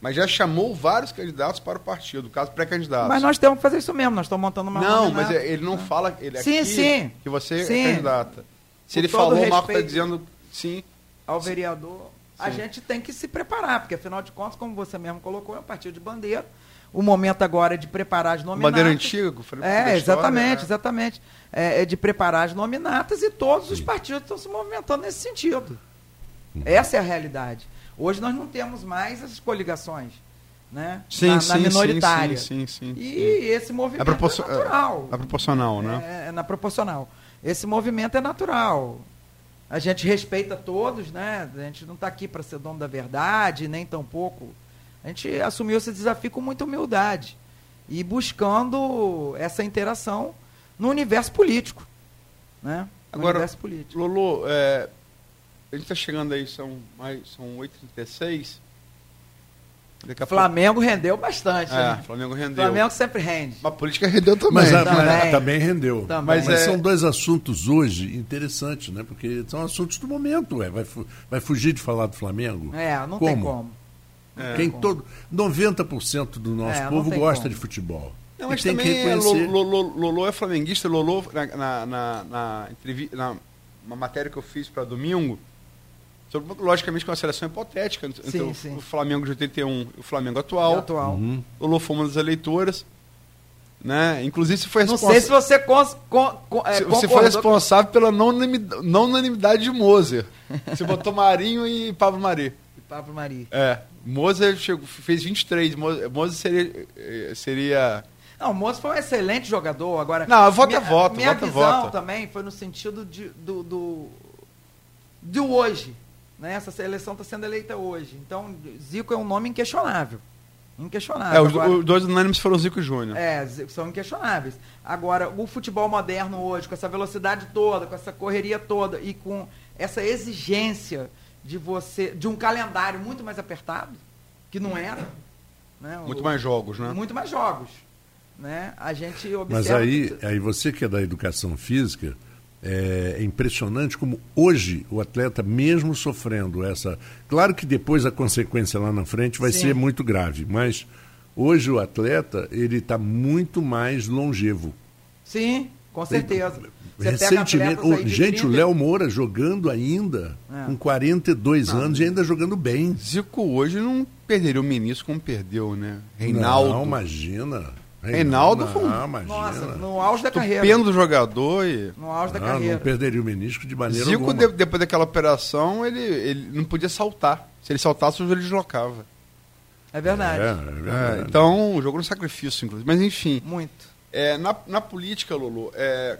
Mas já chamou vários candidatos para o partido, caso pré-candidatos.
mas nós temos que fazer isso mesmo, nós estamos montando uma
Não,
nominata.
mas é- ele não fala ele
Sim,
aqui
sim.
que você
Sim.
é candidata. Se
Com
ele falou, o Marco está dizendo sim.
ao vereador, a
Sim.
gente tem que se preparar, porque afinal de contas, como você mesmo colocou, é um partido de bandeira. O momento agora é de preparar as nominatas.
Bandeira antiga, falei
É, exatamente,
né?
exatamente. É, é de preparar as nominatas e todos os partidos estão se movimentando nesse sentido. Essa é a realidade. Hoje nós não temos mais essas coligações, né?
Sim,
na,
sim,
na minoritária.
Sim, sim, sim,
E
sim.
esse movimento
É, proporcio-
é natural.
é proporcional, né?
É, é na proporcional. Esse movimento é natural. A gente respeita todos, né? A gente não está aqui para ser dono da verdade, nem tampouco. A gente assumiu esse desafio com muita humildade e buscando essa interação no universo político, né? No
Agora,
universo político.
Lolo, é, a gente está chegando aí, são, mais, são 8h36. Daqui a
Flamengo rendeu bastante,
pouco. É,
né?
Flamengo rendeu.
Flamengo sempre rende.
Mas a política rendeu também.
Mas, a-
Também.
mas também rendeu.
Também.
Mas,
Mas é-
são dois assuntos hoje interessantes, né? Porque são assuntos do momento, ué. Vai, vai fugir de falar do Flamengo?
É, não
Como?
tem como.
É.
Quem todo, 90% do nosso
É, não
povo gosta
como.
de futebol.
Não, mas
tem que
também é,
reconhecer.
Lolo, Lolo, Lolo é flamenguista. Lolo, na, na, na, na, na uma matéria que eu fiz para domingo, sobre, logicamente, com uma seleção hipotética entre
Sim,
o,
sim.
o Flamengo de 81 e o Flamengo
É
atual.
atual.
Uhum.
Lolo foi uma das eleitoras. Né? Inclusive, se foi
Não
responsa-
sei se você cons, con, con, é,
se- você foi responsável pela não unanimidade, não unanimidade de Moser. Você botou Marinho e Pablo Mari.
Pablo Mari.
É. Moser chegou, fez 23. Moser, Moser seria, eh, seria
Não, o Moço foi um excelente jogador. Agora,
Não, voto
minha,
voto,
Minha
voto é
visão
voto.
também foi no sentido de, do, do, de hoje. Né? Essa seleção está sendo eleita hoje. Então, Zico é um nome inquestionável. Inquestionável.
É, os,
Agora-
os dois unânimes foram Zico e Júnior.
É, são inquestionáveis. Agora, o futebol moderno hoje, com essa velocidade toda, com essa correria toda e com essa exigência de você, de um calendário muito mais apertado, que não era. Né?
Muito
O-
mais jogos, né?
Muito mais jogos. Né? A gente observa.
Mas aí,
que-
aí você que é da educação física, é, é impressionante como hoje o atleta, mesmo sofrendo essa. Claro que depois a consequência lá na frente vai
Sim.
ser muito grave, mas hoje o atleta ele está muito mais longevo.
Sim, com certeza.
Recentemente, o- gente, o
30
Léo Moura jogando ainda,
É.
com 42 anos e ainda jogando bem.
Zico hoje não perderia o ministro como perdeu, né? Reinaldo.
Não, imagina.
Reinaldo foi um-
não, imagina.
Nossa, no auge da carreira.
Estupendo jogador e.
No auge da
Não,
carreira.
não perderia o menisco de maneira
Zico,
alguma.
de- depois daquela operação, ele, ele não podia saltar. Se ele saltasse, o joelho deslocava.
É verdade.
É, é
É,
verdade.
então, o jogo no sacrifício, inclusive. Mas enfim.
Muito.
É, na, na política, Lulu, é,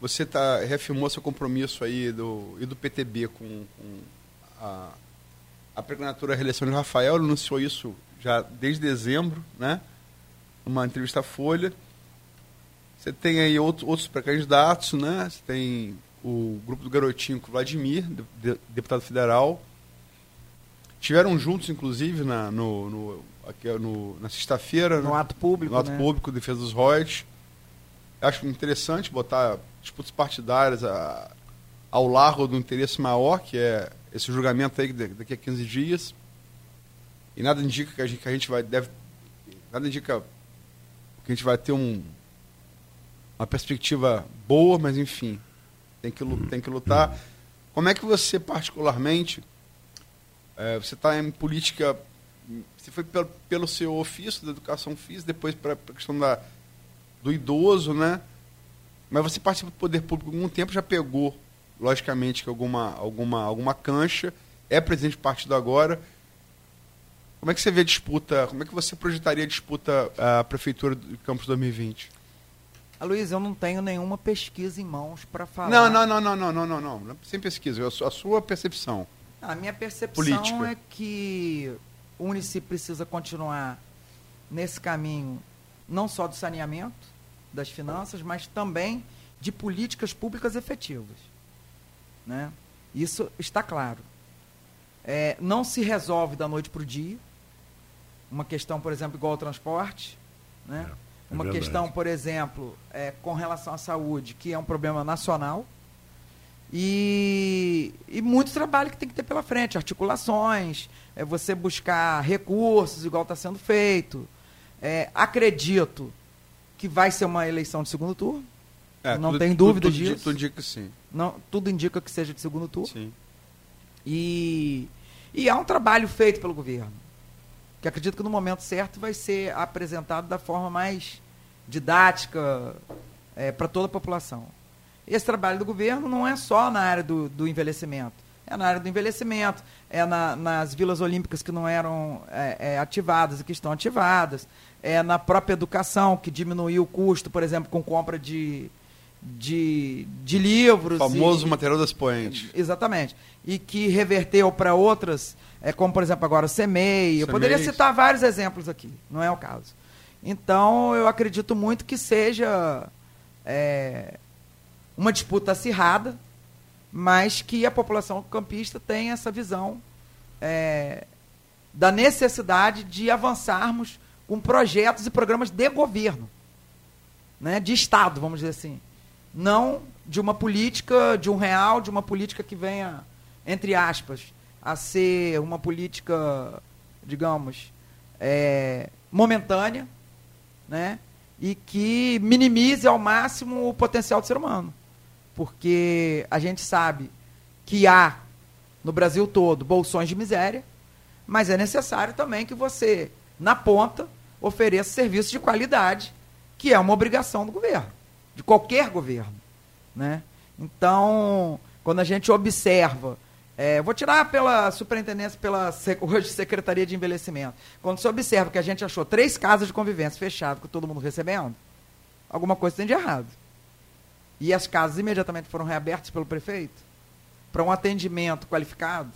você tá, reafirmou seu compromisso aí do, e do PTB com, com a, a pré-candidatura à reeleição de Rafael, anunciou isso já desde dezembro, né? Numa entrevista à Folha. Você tem aí outro, outros pré-candidatos, né? Você tem o grupo do Garotinho com o Vladimir, de- de- deputado federal. Tiveram juntos, inclusive, na, no, no, aqui, no- na sexta-feira.
No
né?
ato público.
no ato
né?
público, defesa dos royalties. Acho interessante botar disputas partidárias a- ao largo do interesse maior, que é esse julgamento aí da- daqui a 15 dias. E nada indica que a gente, que a gente vai deve nada indica que a gente vai ter um, uma perspectiva boa, mas enfim, tem que, lu- tem que lutar. Como é que você particularmente eh, você está em política você foi pelo, pelo seu ofício da educação física, depois para a questão da, do idoso, né? Mas você participa do poder público há algum tempo, já pegou, logicamente, que alguma, alguma, alguma cancha, é presidente do partido agora. Como é que você vê a disputa? Como é que você projetaria a disputa ah, à prefeitura do Campos 2020?
Luiz, eu não tenho nenhuma pesquisa em mãos para falar.
Não, não, não, não, não, não, não, não. Sem pesquisa, a sua percepção.
A minha percepção
política.
é que o município precisa continuar nesse caminho, não só do saneamento, das finanças, mas também de políticas públicas efetivas. Né? Isso está claro. É, não se resolve da noite para o dia. Uma questão, por exemplo, igual ao transporte. Né?
É, é
Uma
verdade.
questão, por exemplo, é, com relação à saúde, que é um problema nacional. E, e muito trabalho que tem que ter pela frente, articulações, é você buscar recursos, igual está sendo feito. É, acredito que vai ser uma eleição de segundo turno. Não
tudo-
tem
tudo-
dúvida
tudo,
disso.
Tudo indica que sim.
Não, tudo indica que seja de segundo turno.
sim.
E, e há um trabalho feito pelo governo, que acredito que no momento certo vai ser apresentado da forma mais didática para toda a população. Esse trabalho do governo não é só na área do, do envelhecimento, é na área do envelhecimento, é na- nas vilas olímpicas que não eram é, é, ativadas e que estão ativadas, é na própria educação, que diminuiu o custo, por exemplo, com compra de, de, de livros.
O famoso
e,
material das poentes.
Exatamente. E que reverteu para outras, é, como por exemplo agora o CEMEI. Eu poderia citar vários exemplos aqui, não é o caso. Então eu acredito muito que seja é, uma disputa acirrada, mas que a população campista tem essa visão é, da necessidade de avançarmos com projetos e programas de governo, né, de Estado, vamos dizer assim. Não de uma política, de um real, de uma política que venha, entre aspas, a ser uma política, digamos, é, momentânea, né? E que minimize ao máximo o potencial do ser humano. Porque a gente sabe que há no Brasil todo bolsões de miséria, mas é necessário também que você, na ponta, ofereça serviços de qualidade, que é uma obrigação do governo, de qualquer governo. Né? Então, quando a gente observa é, vou tirar pela superintendência, pela hoje Secretaria de Envelhecimento. Quando você observa que a gente achou três casas de convivência fechadas, com todo mundo recebendo, alguma coisa tem de errado. E as casas imediatamente foram reabertas pelo prefeito para um atendimento qualificado.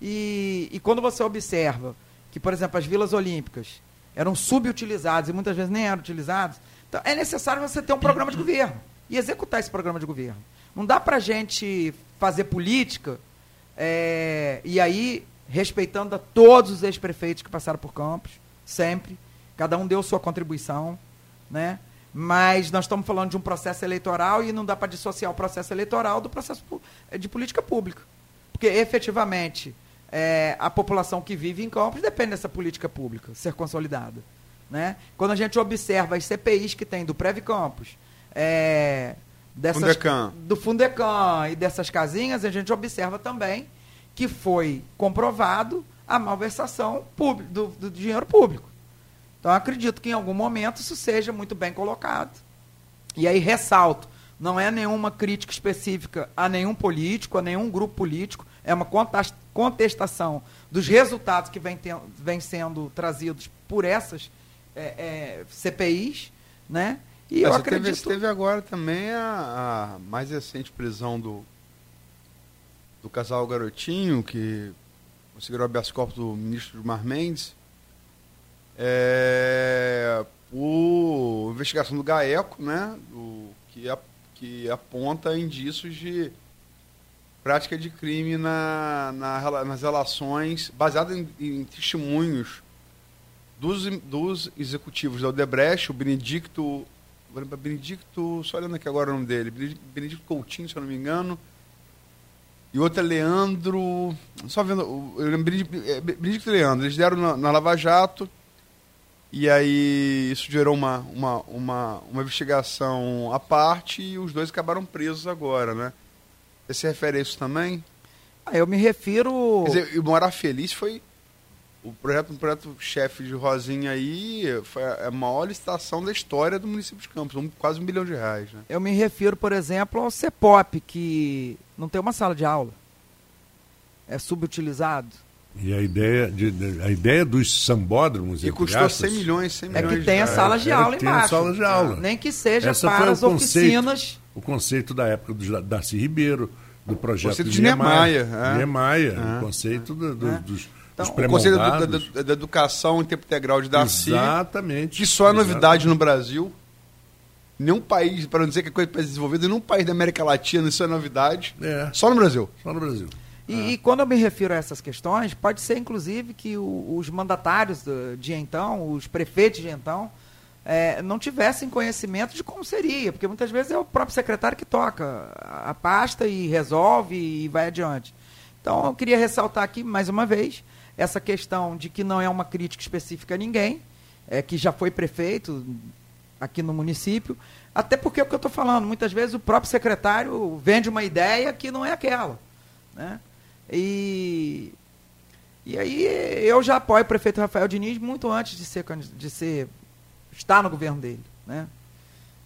E, e quando você observa que, por exemplo, as vilas olímpicas eram subutilizadas e muitas vezes nem eram utilizadas, então é necessário você ter um programa de governo e executar esse programa de governo. Não dá para a gente fazer política é, e aí, respeitando a todos os ex-prefeitos que passaram por Campos, sempre, cada um deu sua contribuição, né? Mas nós estamos falando de um processo eleitoral e não dá para dissociar o processo eleitoral do processo de política pública. Porque, efetivamente, é, a população que vive em Campos depende dessa política pública ser consolidada. Né? Quando a gente observa as CPIs que tem do Preve Campos, é, dessas, Fundecan. do Fundecan e dessas casinhas, a gente observa também que foi comprovado a malversação do, do dinheiro público. Então, acredito que em algum momento isso seja muito bem colocado. E aí ressalto, não é nenhuma crítica específica a nenhum político, a nenhum grupo político, é uma contestação dos resultados que vêm vem sendo trazidos por essas é, é, CPIs, né?
E eu acredito... Teve, teve agora também a, a, mais recente prisão do, do casal Garotinho, que conseguiram habeas corpus do ministro Mar Mendes, é, por investigação do GAECO, né, do, que, a, que aponta indícios de prática de crime na, na nas relações, baseado em, em testemunhos dos, dos executivos da Odebrecht, o Benedicto Benedicto, só olhando aqui agora o nome dele, Benedicto Coutinho, se eu não me engano. E outro é Leandro. Só vendo. Eu lembro é, Benedicto e Leandro. Eles deram na, na, Lava Jato. E aí isso gerou uma, uma, uma, uma investigação à parte e os dois acabaram presos agora, né? Você se refere a isso também?
Ah, eu me refiro.
Quer dizer, o Morar Feliz foi o projeto, um projeto chefe de Rosinha aí foi a maior licitação da história do município de Campos, um, quase um bilhão de reais. Né?
Eu me refiro, por exemplo, ao CEPOP, que não tem uma sala de aula. É subutilizado.
E a ideia, de, a ideia dos sambódromos...
E custou aspas, 100 milhões, 100 milhões.
É que tem a sala de aula embaixo.
sala de aula.
Nem que seja Essa para as conceito, oficinas...
O conceito da época do Darcy Ribeiro, do projeto
conceito de Niemeyer.
Niemeyer, é. Niemeyer é. o conceito do, do, é. dos
então, o Conselho da, da, da, Educação em Tempo Integral de Darcy.
Exatamente.
Que só é novidade no Brasil. Nenhum país, para não dizer que é coisa desenvolvida, nenhum país da América Latina isso é novidade. É. Só no Brasil.
Só no Brasil.
E, é. e, quando eu me refiro a essas questões, pode ser inclusive que o, os mandatários de, de, então, os prefeitos de então, é, não tivessem conhecimento de como seria, porque muitas vezes é o próprio secretário que toca a pasta e resolve e vai adiante. Então eu queria ressaltar aqui mais uma vez essa questão de que não é uma crítica específica a ninguém, é, que já foi prefeito aqui no município, até porque é o que eu estou falando, muitas vezes o próprio secretário vende uma ideia que não é aquela. Né? E, e aí eu já apoio o prefeito Rafael Diniz muito antes de ser, de ser estar no governo dele. Né?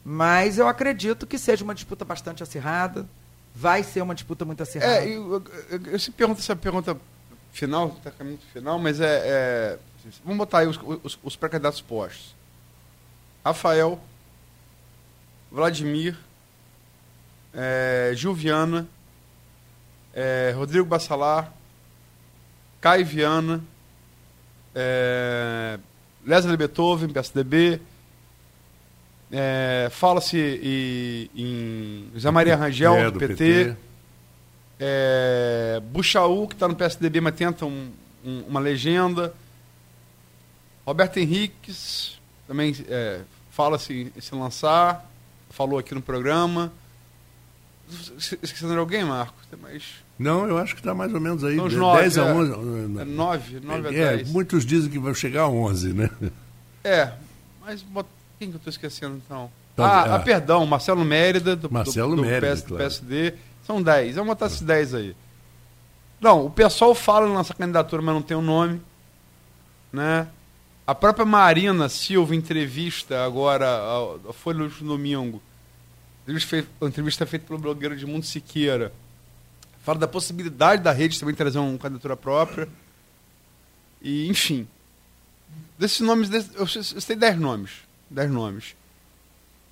Mas eu acredito que seja uma disputa bastante acirrada, vai ser uma disputa muito acirrada.
É, eu, eu, eu, eu pergunto essa pergunta final, está caminho final, mas é, é, Vamos botar aí os, os, os pré-candidatos postos. Rafael, Vladimir, é, Gil Viana, é, Rodrigo Bassalar, Caio Viana, é, Leslie Beethoven, PSDB, é, fala-se em, José Maria Rangel,
É,
do, PT, É, Buchaú, que está no PSDB, mas tenta um- um- uma legenda, Roberto Henriques, também é, fala-se em se lançar, falou aqui no programa. Esque- Esquecendo de alguém, Marcos? Tem mais.
Não, eu acho que está mais ou menos aí.
Nove,
10 a
é.
11.
É 9, 9 a
É,
10.
muitos dizem que vai chegar a 11, né?
É, mas quem que eu estou esquecendo então?
Tá,
ah,
ah.
ah, perdão, Marcelo Mérida, do,
Marcelo
do, do
Mérida,
PS,
claro.
PSD. São 10. Vamos botar esses 10 aí. Não, o pessoal fala na nossa candidatura, mas não tem o nome. Né? A própria Marina Silva, entrevista agora, a, a Folha do último domingo, entrevista feita pelo blogueiro de Mundo Siqueira, fala da possibilidade da rede também trazer uma candidatura própria. E, enfim. Desses nomes, eu, sei 10 nomes. 10 nomes.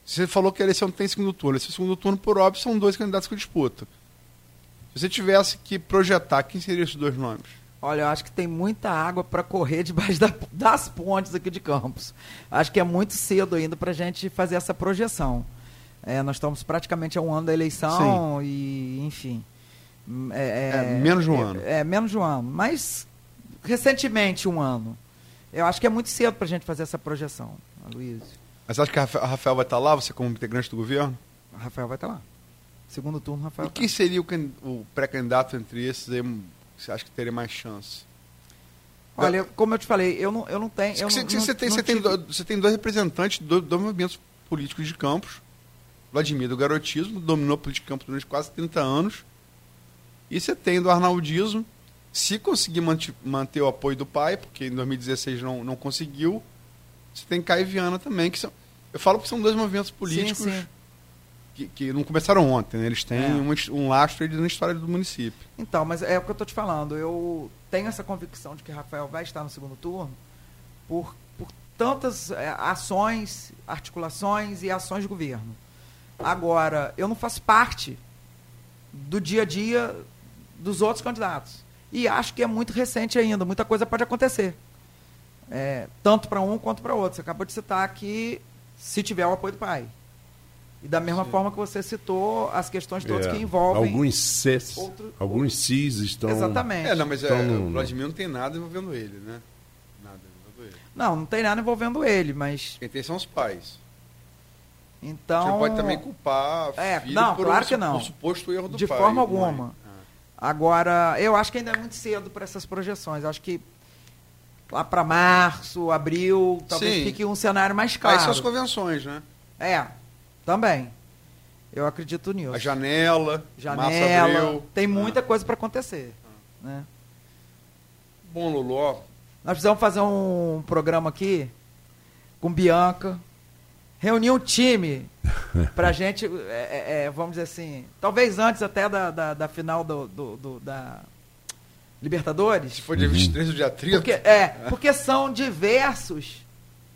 Você falou que a eleição tem segundo turno. Esse segundo turno, por óbvio, são dois candidatos que disputam. Se você tivesse que projetar, quem seriam esses dois nomes?
Olha, eu acho que tem muita água para correr debaixo da- das pontes aqui de Campos. Acho que é muito cedo ainda para a gente fazer essa projeção. É, nós estamos praticamente a um ano da eleição e, enfim. Hum,
É, menos de um
é-
ano.
É, menos de um ano. Mas, recentemente, um ano. Eu acho que é muito cedo para a gente fazer essa projeção, Luiz.
Mas você acha que a Rafa- a Rafael vai estar lá, você como integrante do governo?
Rafael vai estar lá. Segundo turno, Rafael.
E
tá
quem seria o, o pré-candidato entre esses aí que você acha que teria mais chance?
Olha, como eu te falei, eu não, eu não tenho. Eu
Você,
não-
você
não-
tem,
não
você, tem
tive-
do- você tem dois representantes de dois, dois movimentos políticos de Campos. Vladimir do garotismo, dominou a política de Campos durante quase 30 anos. E você tem do arnaudismo, se conseguir manter o apoio do pai, porque em 2016 não, não conseguiu. Você tem Caio Viana também, que são. Eu falo que são dois movimentos políticos
Sim, sim.
Que, que não começaram ontem, né? Eles têm
É.
his- um lastro na história do município.
Então, mas é o que eu tô te falando. Eu tenho essa convicção de que Rafael vai estar no segundo turno por, por tantas é, ações, articulações e ações de governo. Agora, eu não faço parte do dia a dia dos outros candidatos. E acho que é muito recente ainda, muita coisa pode acontecer. É, tanto para um quanto para outro. Você acabou de citar aqui se tiver o apoio do pai. E da mesma forma que você citou as questões todas
É,
que envolvem.
Alguns Cs,
outro-
alguns Cs estão.
Exatamente.
É, não, mas
Então,
é, o Vladimir não tem nada envolvendo ele, né? Nada envolvendo ele.
Não, não tem nada envolvendo ele, mas.
Quem tem são os pais.
Então.
Você pode também culpar
É,
filho
não,
por
claro
um,
que não.
por suposto erro do
De
pai.
forma
mãe.
alguma.
Ah.
Agora, eu acho que ainda é muito cedo para essas projeções. Acho que lá para março, abril, talvez
Sim.
fique um cenário mais
Aí
claro.
são as convenções, né?
É, também. Eu acredito nisso.
A janela, março,
Janela.
abril.
Tem muita
Ah.
coisa para acontecer. Né?
Bom, Luló.
Nós precisamos fazer um programa aqui com Bianca, reunir um time pra gente, é, é, é, vamos dizer assim, talvez antes até da, da, da final do, do- do- da Libertadores.
Se for dia 23 ou dia 30.
Porque, é, porque são diversos,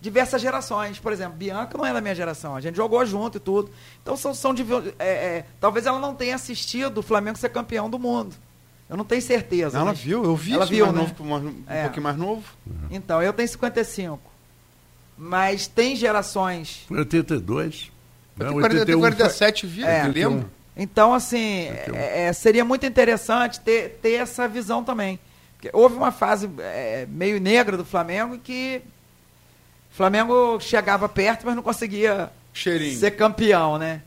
diversas gerações. Por exemplo, Bianca não é da minha geração, a gente jogou junto e tudo. Então são, são é, é, talvez ela não tenha assistido o Flamengo ser campeão do mundo. Eu não tenho certeza.
Ela
mas-
viu, eu vi
Ela
isso
viu,
mais
né?
novo, mais- um
É.
pouquinho mais novo.
Então, eu tenho 55. Mas tem gerações.
Foi 82.
Eu
né?
tenho 40, eu tenho
81 foi-
47, vi,
É.
eu lembro.
Então, assim, é, é, seria muito interessante ter, ter essa visão também. Porque houve uma fase é, meio negra do Flamengo em que o Flamengo chegava perto, mas não conseguia
Cheirinho.
ser campeão, né?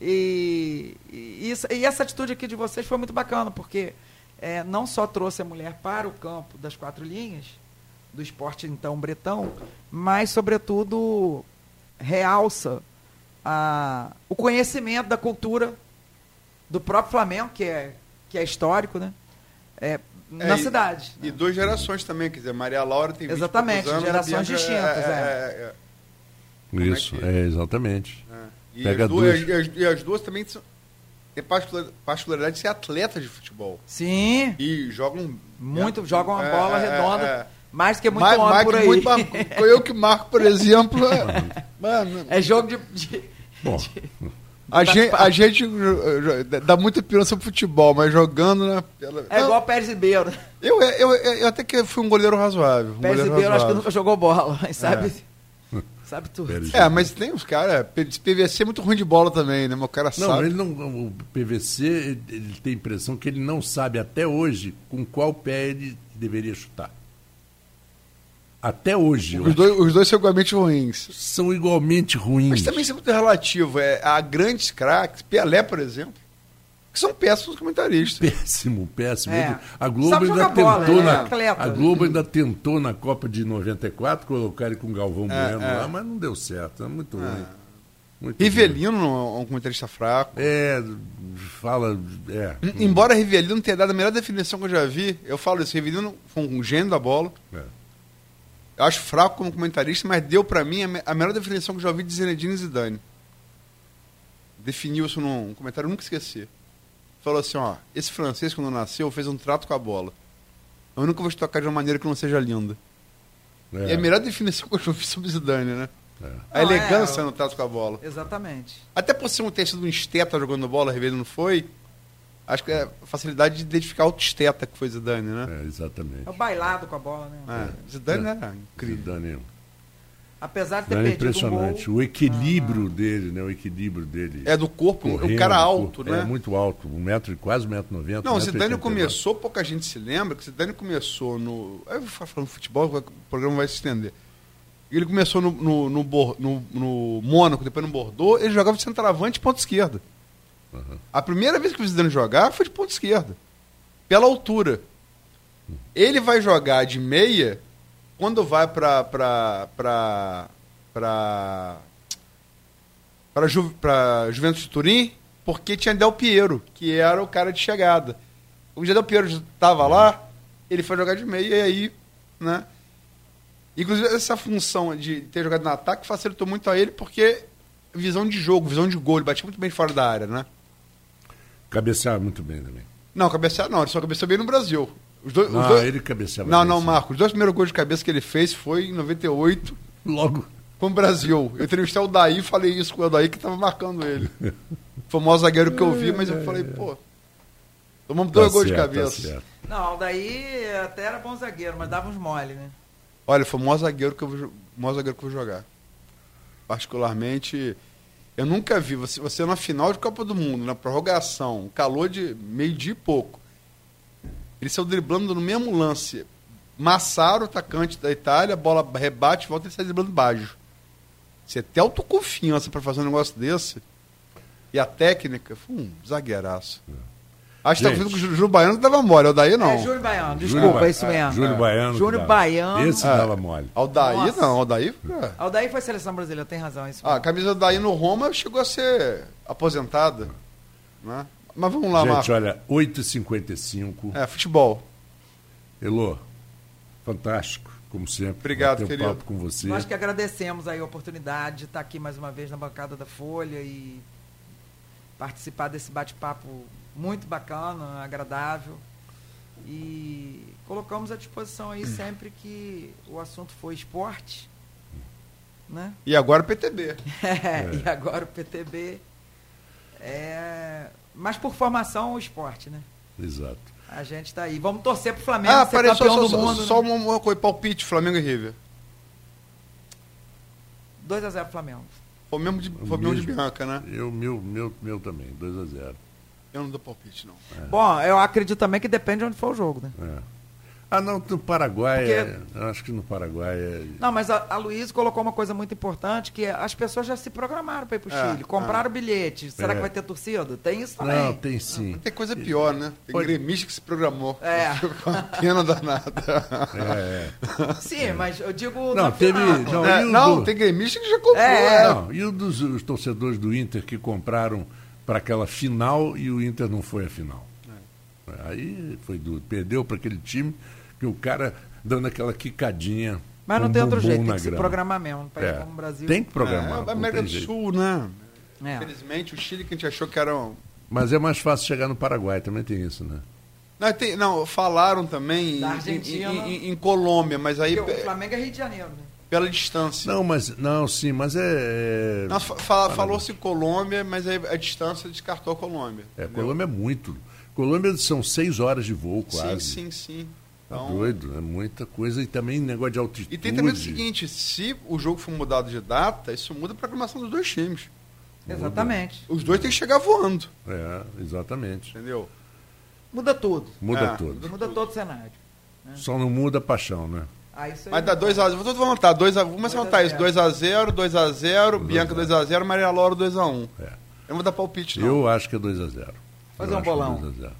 E, e, isso- e essa atitude aqui de vocês foi muito bacana, porque é, não só trouxe a mulher para o campo das quatro linhas, do esporte então bretão, mas, sobretudo, realça a, o conhecimento da cultura do próprio Flamengo, que é, que é histórico, né? É, na
e-
cidade.
E duas gerações também, quer dizer, Maria Laura tem 20 e
Exatamente,
anos,
gerações
Bianca
distintas,
é.
é.
é,
Isso,
é que-
é, exatamente.
é, é. E,
Pega
as duas,
duas.
e, as, e as duas também são, têm particular- particularidade de ser atletas de futebol.
Sim,
E jogam.
muito,
é,
jogam uma
é,
bola
é,
redonda,
é.
Mais que muito
Mais-
homem
mais
por
que
aí.
muito eu que marco, por exemplo. é- Mano,
É jogo de, de-
Bom,
A gente, a gente dá muita pirança pro futebol, mas jogando, né?
Pela... É igual o Pérez Ribeiro.
Eu, eu, eu, eu, até que fui um goleiro razoável. Um
Pérez
Ribeiro
acho que nunca jogou bola, mas sabe. É. Sabe tudo.
É, mas tem uns caras. PVC é muito ruim de bola também, né? O cara
não,
sabe.
Ele não, o PVC, ele tem a impressão que ele não sabe até hoje com qual pé ele deveria chutar. Até hoje.
Os dois, os dois são igualmente ruins.
São igualmente ruins.
Mas também isso é muito relativo. É, há grandes craques, Pelé, por exemplo, que são péssimos comentaristas.
Péssimo, péssimo. É. A Globo ainda tentou bola, na, né? a Globo ainda tentou na Copa de 94 colocar ele com Galvão é, Bueno é. lá, mas não deu certo. É muito é. ruim.
Muito Rivelino é um comentarista fraco.
É, fala. É.
Embora Rivelino tenha dado a melhor definição que eu já vi, eu falo isso. Rivelino foi um gênio da bola. É. Eu acho fraco como comentarista, mas deu para mim a, melhor definição que eu já ouvi de Zinedine Zidane. Definiu isso num comentário, eu nunca esqueci. Falou assim, ó, esse francês quando nasceu fez um trato com a bola. Eu nunca vou te tocar de uma maneira que não seja linda. É. E é a melhor definição que eu já ouvi sobre Zidane, né? É. A elegância é, no trato com a bola.
Exatamente.
Até por ser um ter sido um esteta jogando bola, Ribeiro não foi, Acho que é a facilidade de identificar o esteta que foi Zidane, né?
É, exatamente. É
o bailado com a bola, né?
É. Zidane é. era incrível. Zidane.
Apesar de ter Zidane é
impressionante.
Um
o equilíbrio ah. dele, né? O equilíbrio dele.
É do corpo, correndo, um cara alto, né?
É muito alto, um metro, quase um metro e noventa.
Não, o Zidane começou, pouca gente se lembra, que o Zidane começou no... Eu vou falar no futebol, o programa vai se estender. Ele começou no, no, no, no, no Mônaco, depois no Bordeaux, ele jogava de centroavante e ponta esquerda. Uhum. A primeira vez que o Zidane jogar foi de ponta esquerda. Pela altura. Ele vai jogar de meia quando vai para para para para para Ju, Juventus de Turim, porque tinha Del Piero, que era o cara de chegada. O Del Piero estava lá, ele foi jogar de meia e aí, né? Inclusive essa função de ter jogado no ataque facilitou muito a ele porque visão de jogo, visão de gol, ele batia muito bem fora da área, né?
Cabeceava muito bem também.
Não, cabeceava não, ele só cabeceou bem no Brasil.
Os dois, não, os dois... ele cabeceava
Não,
bem,
não, Marcos. Os dois primeiros gols de cabeça que ele fez foi em 98.
Logo.
Com o Brasil. Eu entrevistei o Daí e falei isso com o Daí que estava marcando ele. Foi o maior zagueiro que eu vi, mas eu falei, pô. Tomamos dois tá gols certo, de tá cabeça. Tá
não, o Daí até era bom zagueiro, mas dava uns mole, né?
Olha, foi o maior zagueiro que eu vou, maior zagueiro que eu vou jogar. Particularmente. Eu nunca vi você, você na final de Copa do Mundo, na prorrogação, calor de meio dia e pouco. Ele saiu driblando no mesmo lance. Massaro, atacante da Itália, bola rebate, volta e sai driblando baixo. Você tem autoconfiança para fazer um negócio desse. E a técnica, foi um zagueiraço. É. Acho que tá vendo com o Júlio Baiano que dava mole, o Daí não. É,
Júlio Baiano, desculpa, Júlio, é isso mesmo.
Júlio Baiano.
Júlio Baiano.
Esse é. dava mole.
Aldaí Nossa. não, Aldaí.
É. Aldaí foi seleção brasileira, tem razão. Isso
ah, a camisa do Daí no Roma chegou a ser aposentada. Né? Mas vamos lá,
Gente,
Marcos.
olha, 8h55.
É, futebol.
Elô, fantástico, como sempre.
Obrigado, querido.
papo com você.
Nós que agradecemos aí a oportunidade de estar aqui mais uma vez na bancada da Folha e participar desse bate-papo muito bacana, agradável. E colocamos à disposição aí sempre que o assunto for esporte. Né?
E agora o PTB.
É, é. E agora o PTB. É, mas por formação o esporte, né?
Exato.
A gente está aí. Vamos torcer pro Flamengo
ah, ser campeão só, do só, mundo. Só né? uma coisa, palpite, Flamengo e River.
2x0 Flamengo.
Foi mesmo de, foi mesmo de Bianca, né?
Eu, meu, meu, meu também, 2x0.
Eu não dou palpite, não.
É. Bom, eu acredito também que depende de onde for o jogo, né?
É. Ah, não, no Paraguai, Porque... é, acho que no Paraguai é...
Não, mas a, a Luiz colocou uma coisa muito importante, que as pessoas já se programaram para ir para o é, Chile, compraram é. bilhete. Será que é. vai ter torcida? Tem isso também.
Não, tem sim.
Tem coisa pior, né? Tem Pode... gremista que se programou.
É.
Com a pena danada.
É,
é. Sim, mas eu digo...
Não, teve...
Não, é, não do... tem gremista que já comprou. É.
Não, e o dos os torcedores do Inter que compraram para aquela final e o Inter não foi a final. Aí foi duro. Perdeu para aquele time que o cara dando aquela quicadinha.
Mas não tem outro jeito, tem que se programar mesmo. Para é. como o Brasil.
Tem que programar.
É, a América do Sul, né? É. Infelizmente, o Chile que a gente achou que era. Um...
Mas é mais fácil chegar no Paraguai, também tem isso, né?
Não, tem, não falaram também em, em, em, em, Colômbia, mas aí.
Porque o Flamengo é Rio de Janeiro, né?
Pela distância.
Não, mas não, sim, mas é.
Não, fala, Falou-se Colômbia, mas a, a, distância descartou a Colômbia.
É, entendeu? Colômbia é muito. Colômbia são seis horas de voo, quase.
Sim, sim, sim.
Tá então, doido, é muita coisa. E também negócio de altitude.
E tem também o seguinte: se o jogo for mudado de data, isso muda a programação dos dois times.
Exatamente.
Os dois têm que chegar voando.
É, exatamente.
Entendeu?
Muda tudo.
Muda é, tudo.
Muda, muda todo o cenário.
Né? Só não muda a paixão, né?
Ah, Mas dá 2x0. Vou todo levantar. Dois a, vamos levantar isso. 2x0, 2x0, Bianca 2x0, Maria Laura 2x1. É. Eu não vou dar palpite, não.
Eu acho que é 2x0.
Fazer um bolão.
É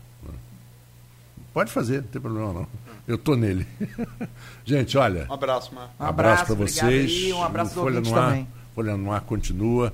Pode fazer, não tem problema não. Eu tô nele. Gente, olha.
Um abraço, Mar.
Um abraço, abraço para vocês.
E um abraço do
Folha no ar,
também.
Folha no ar continua.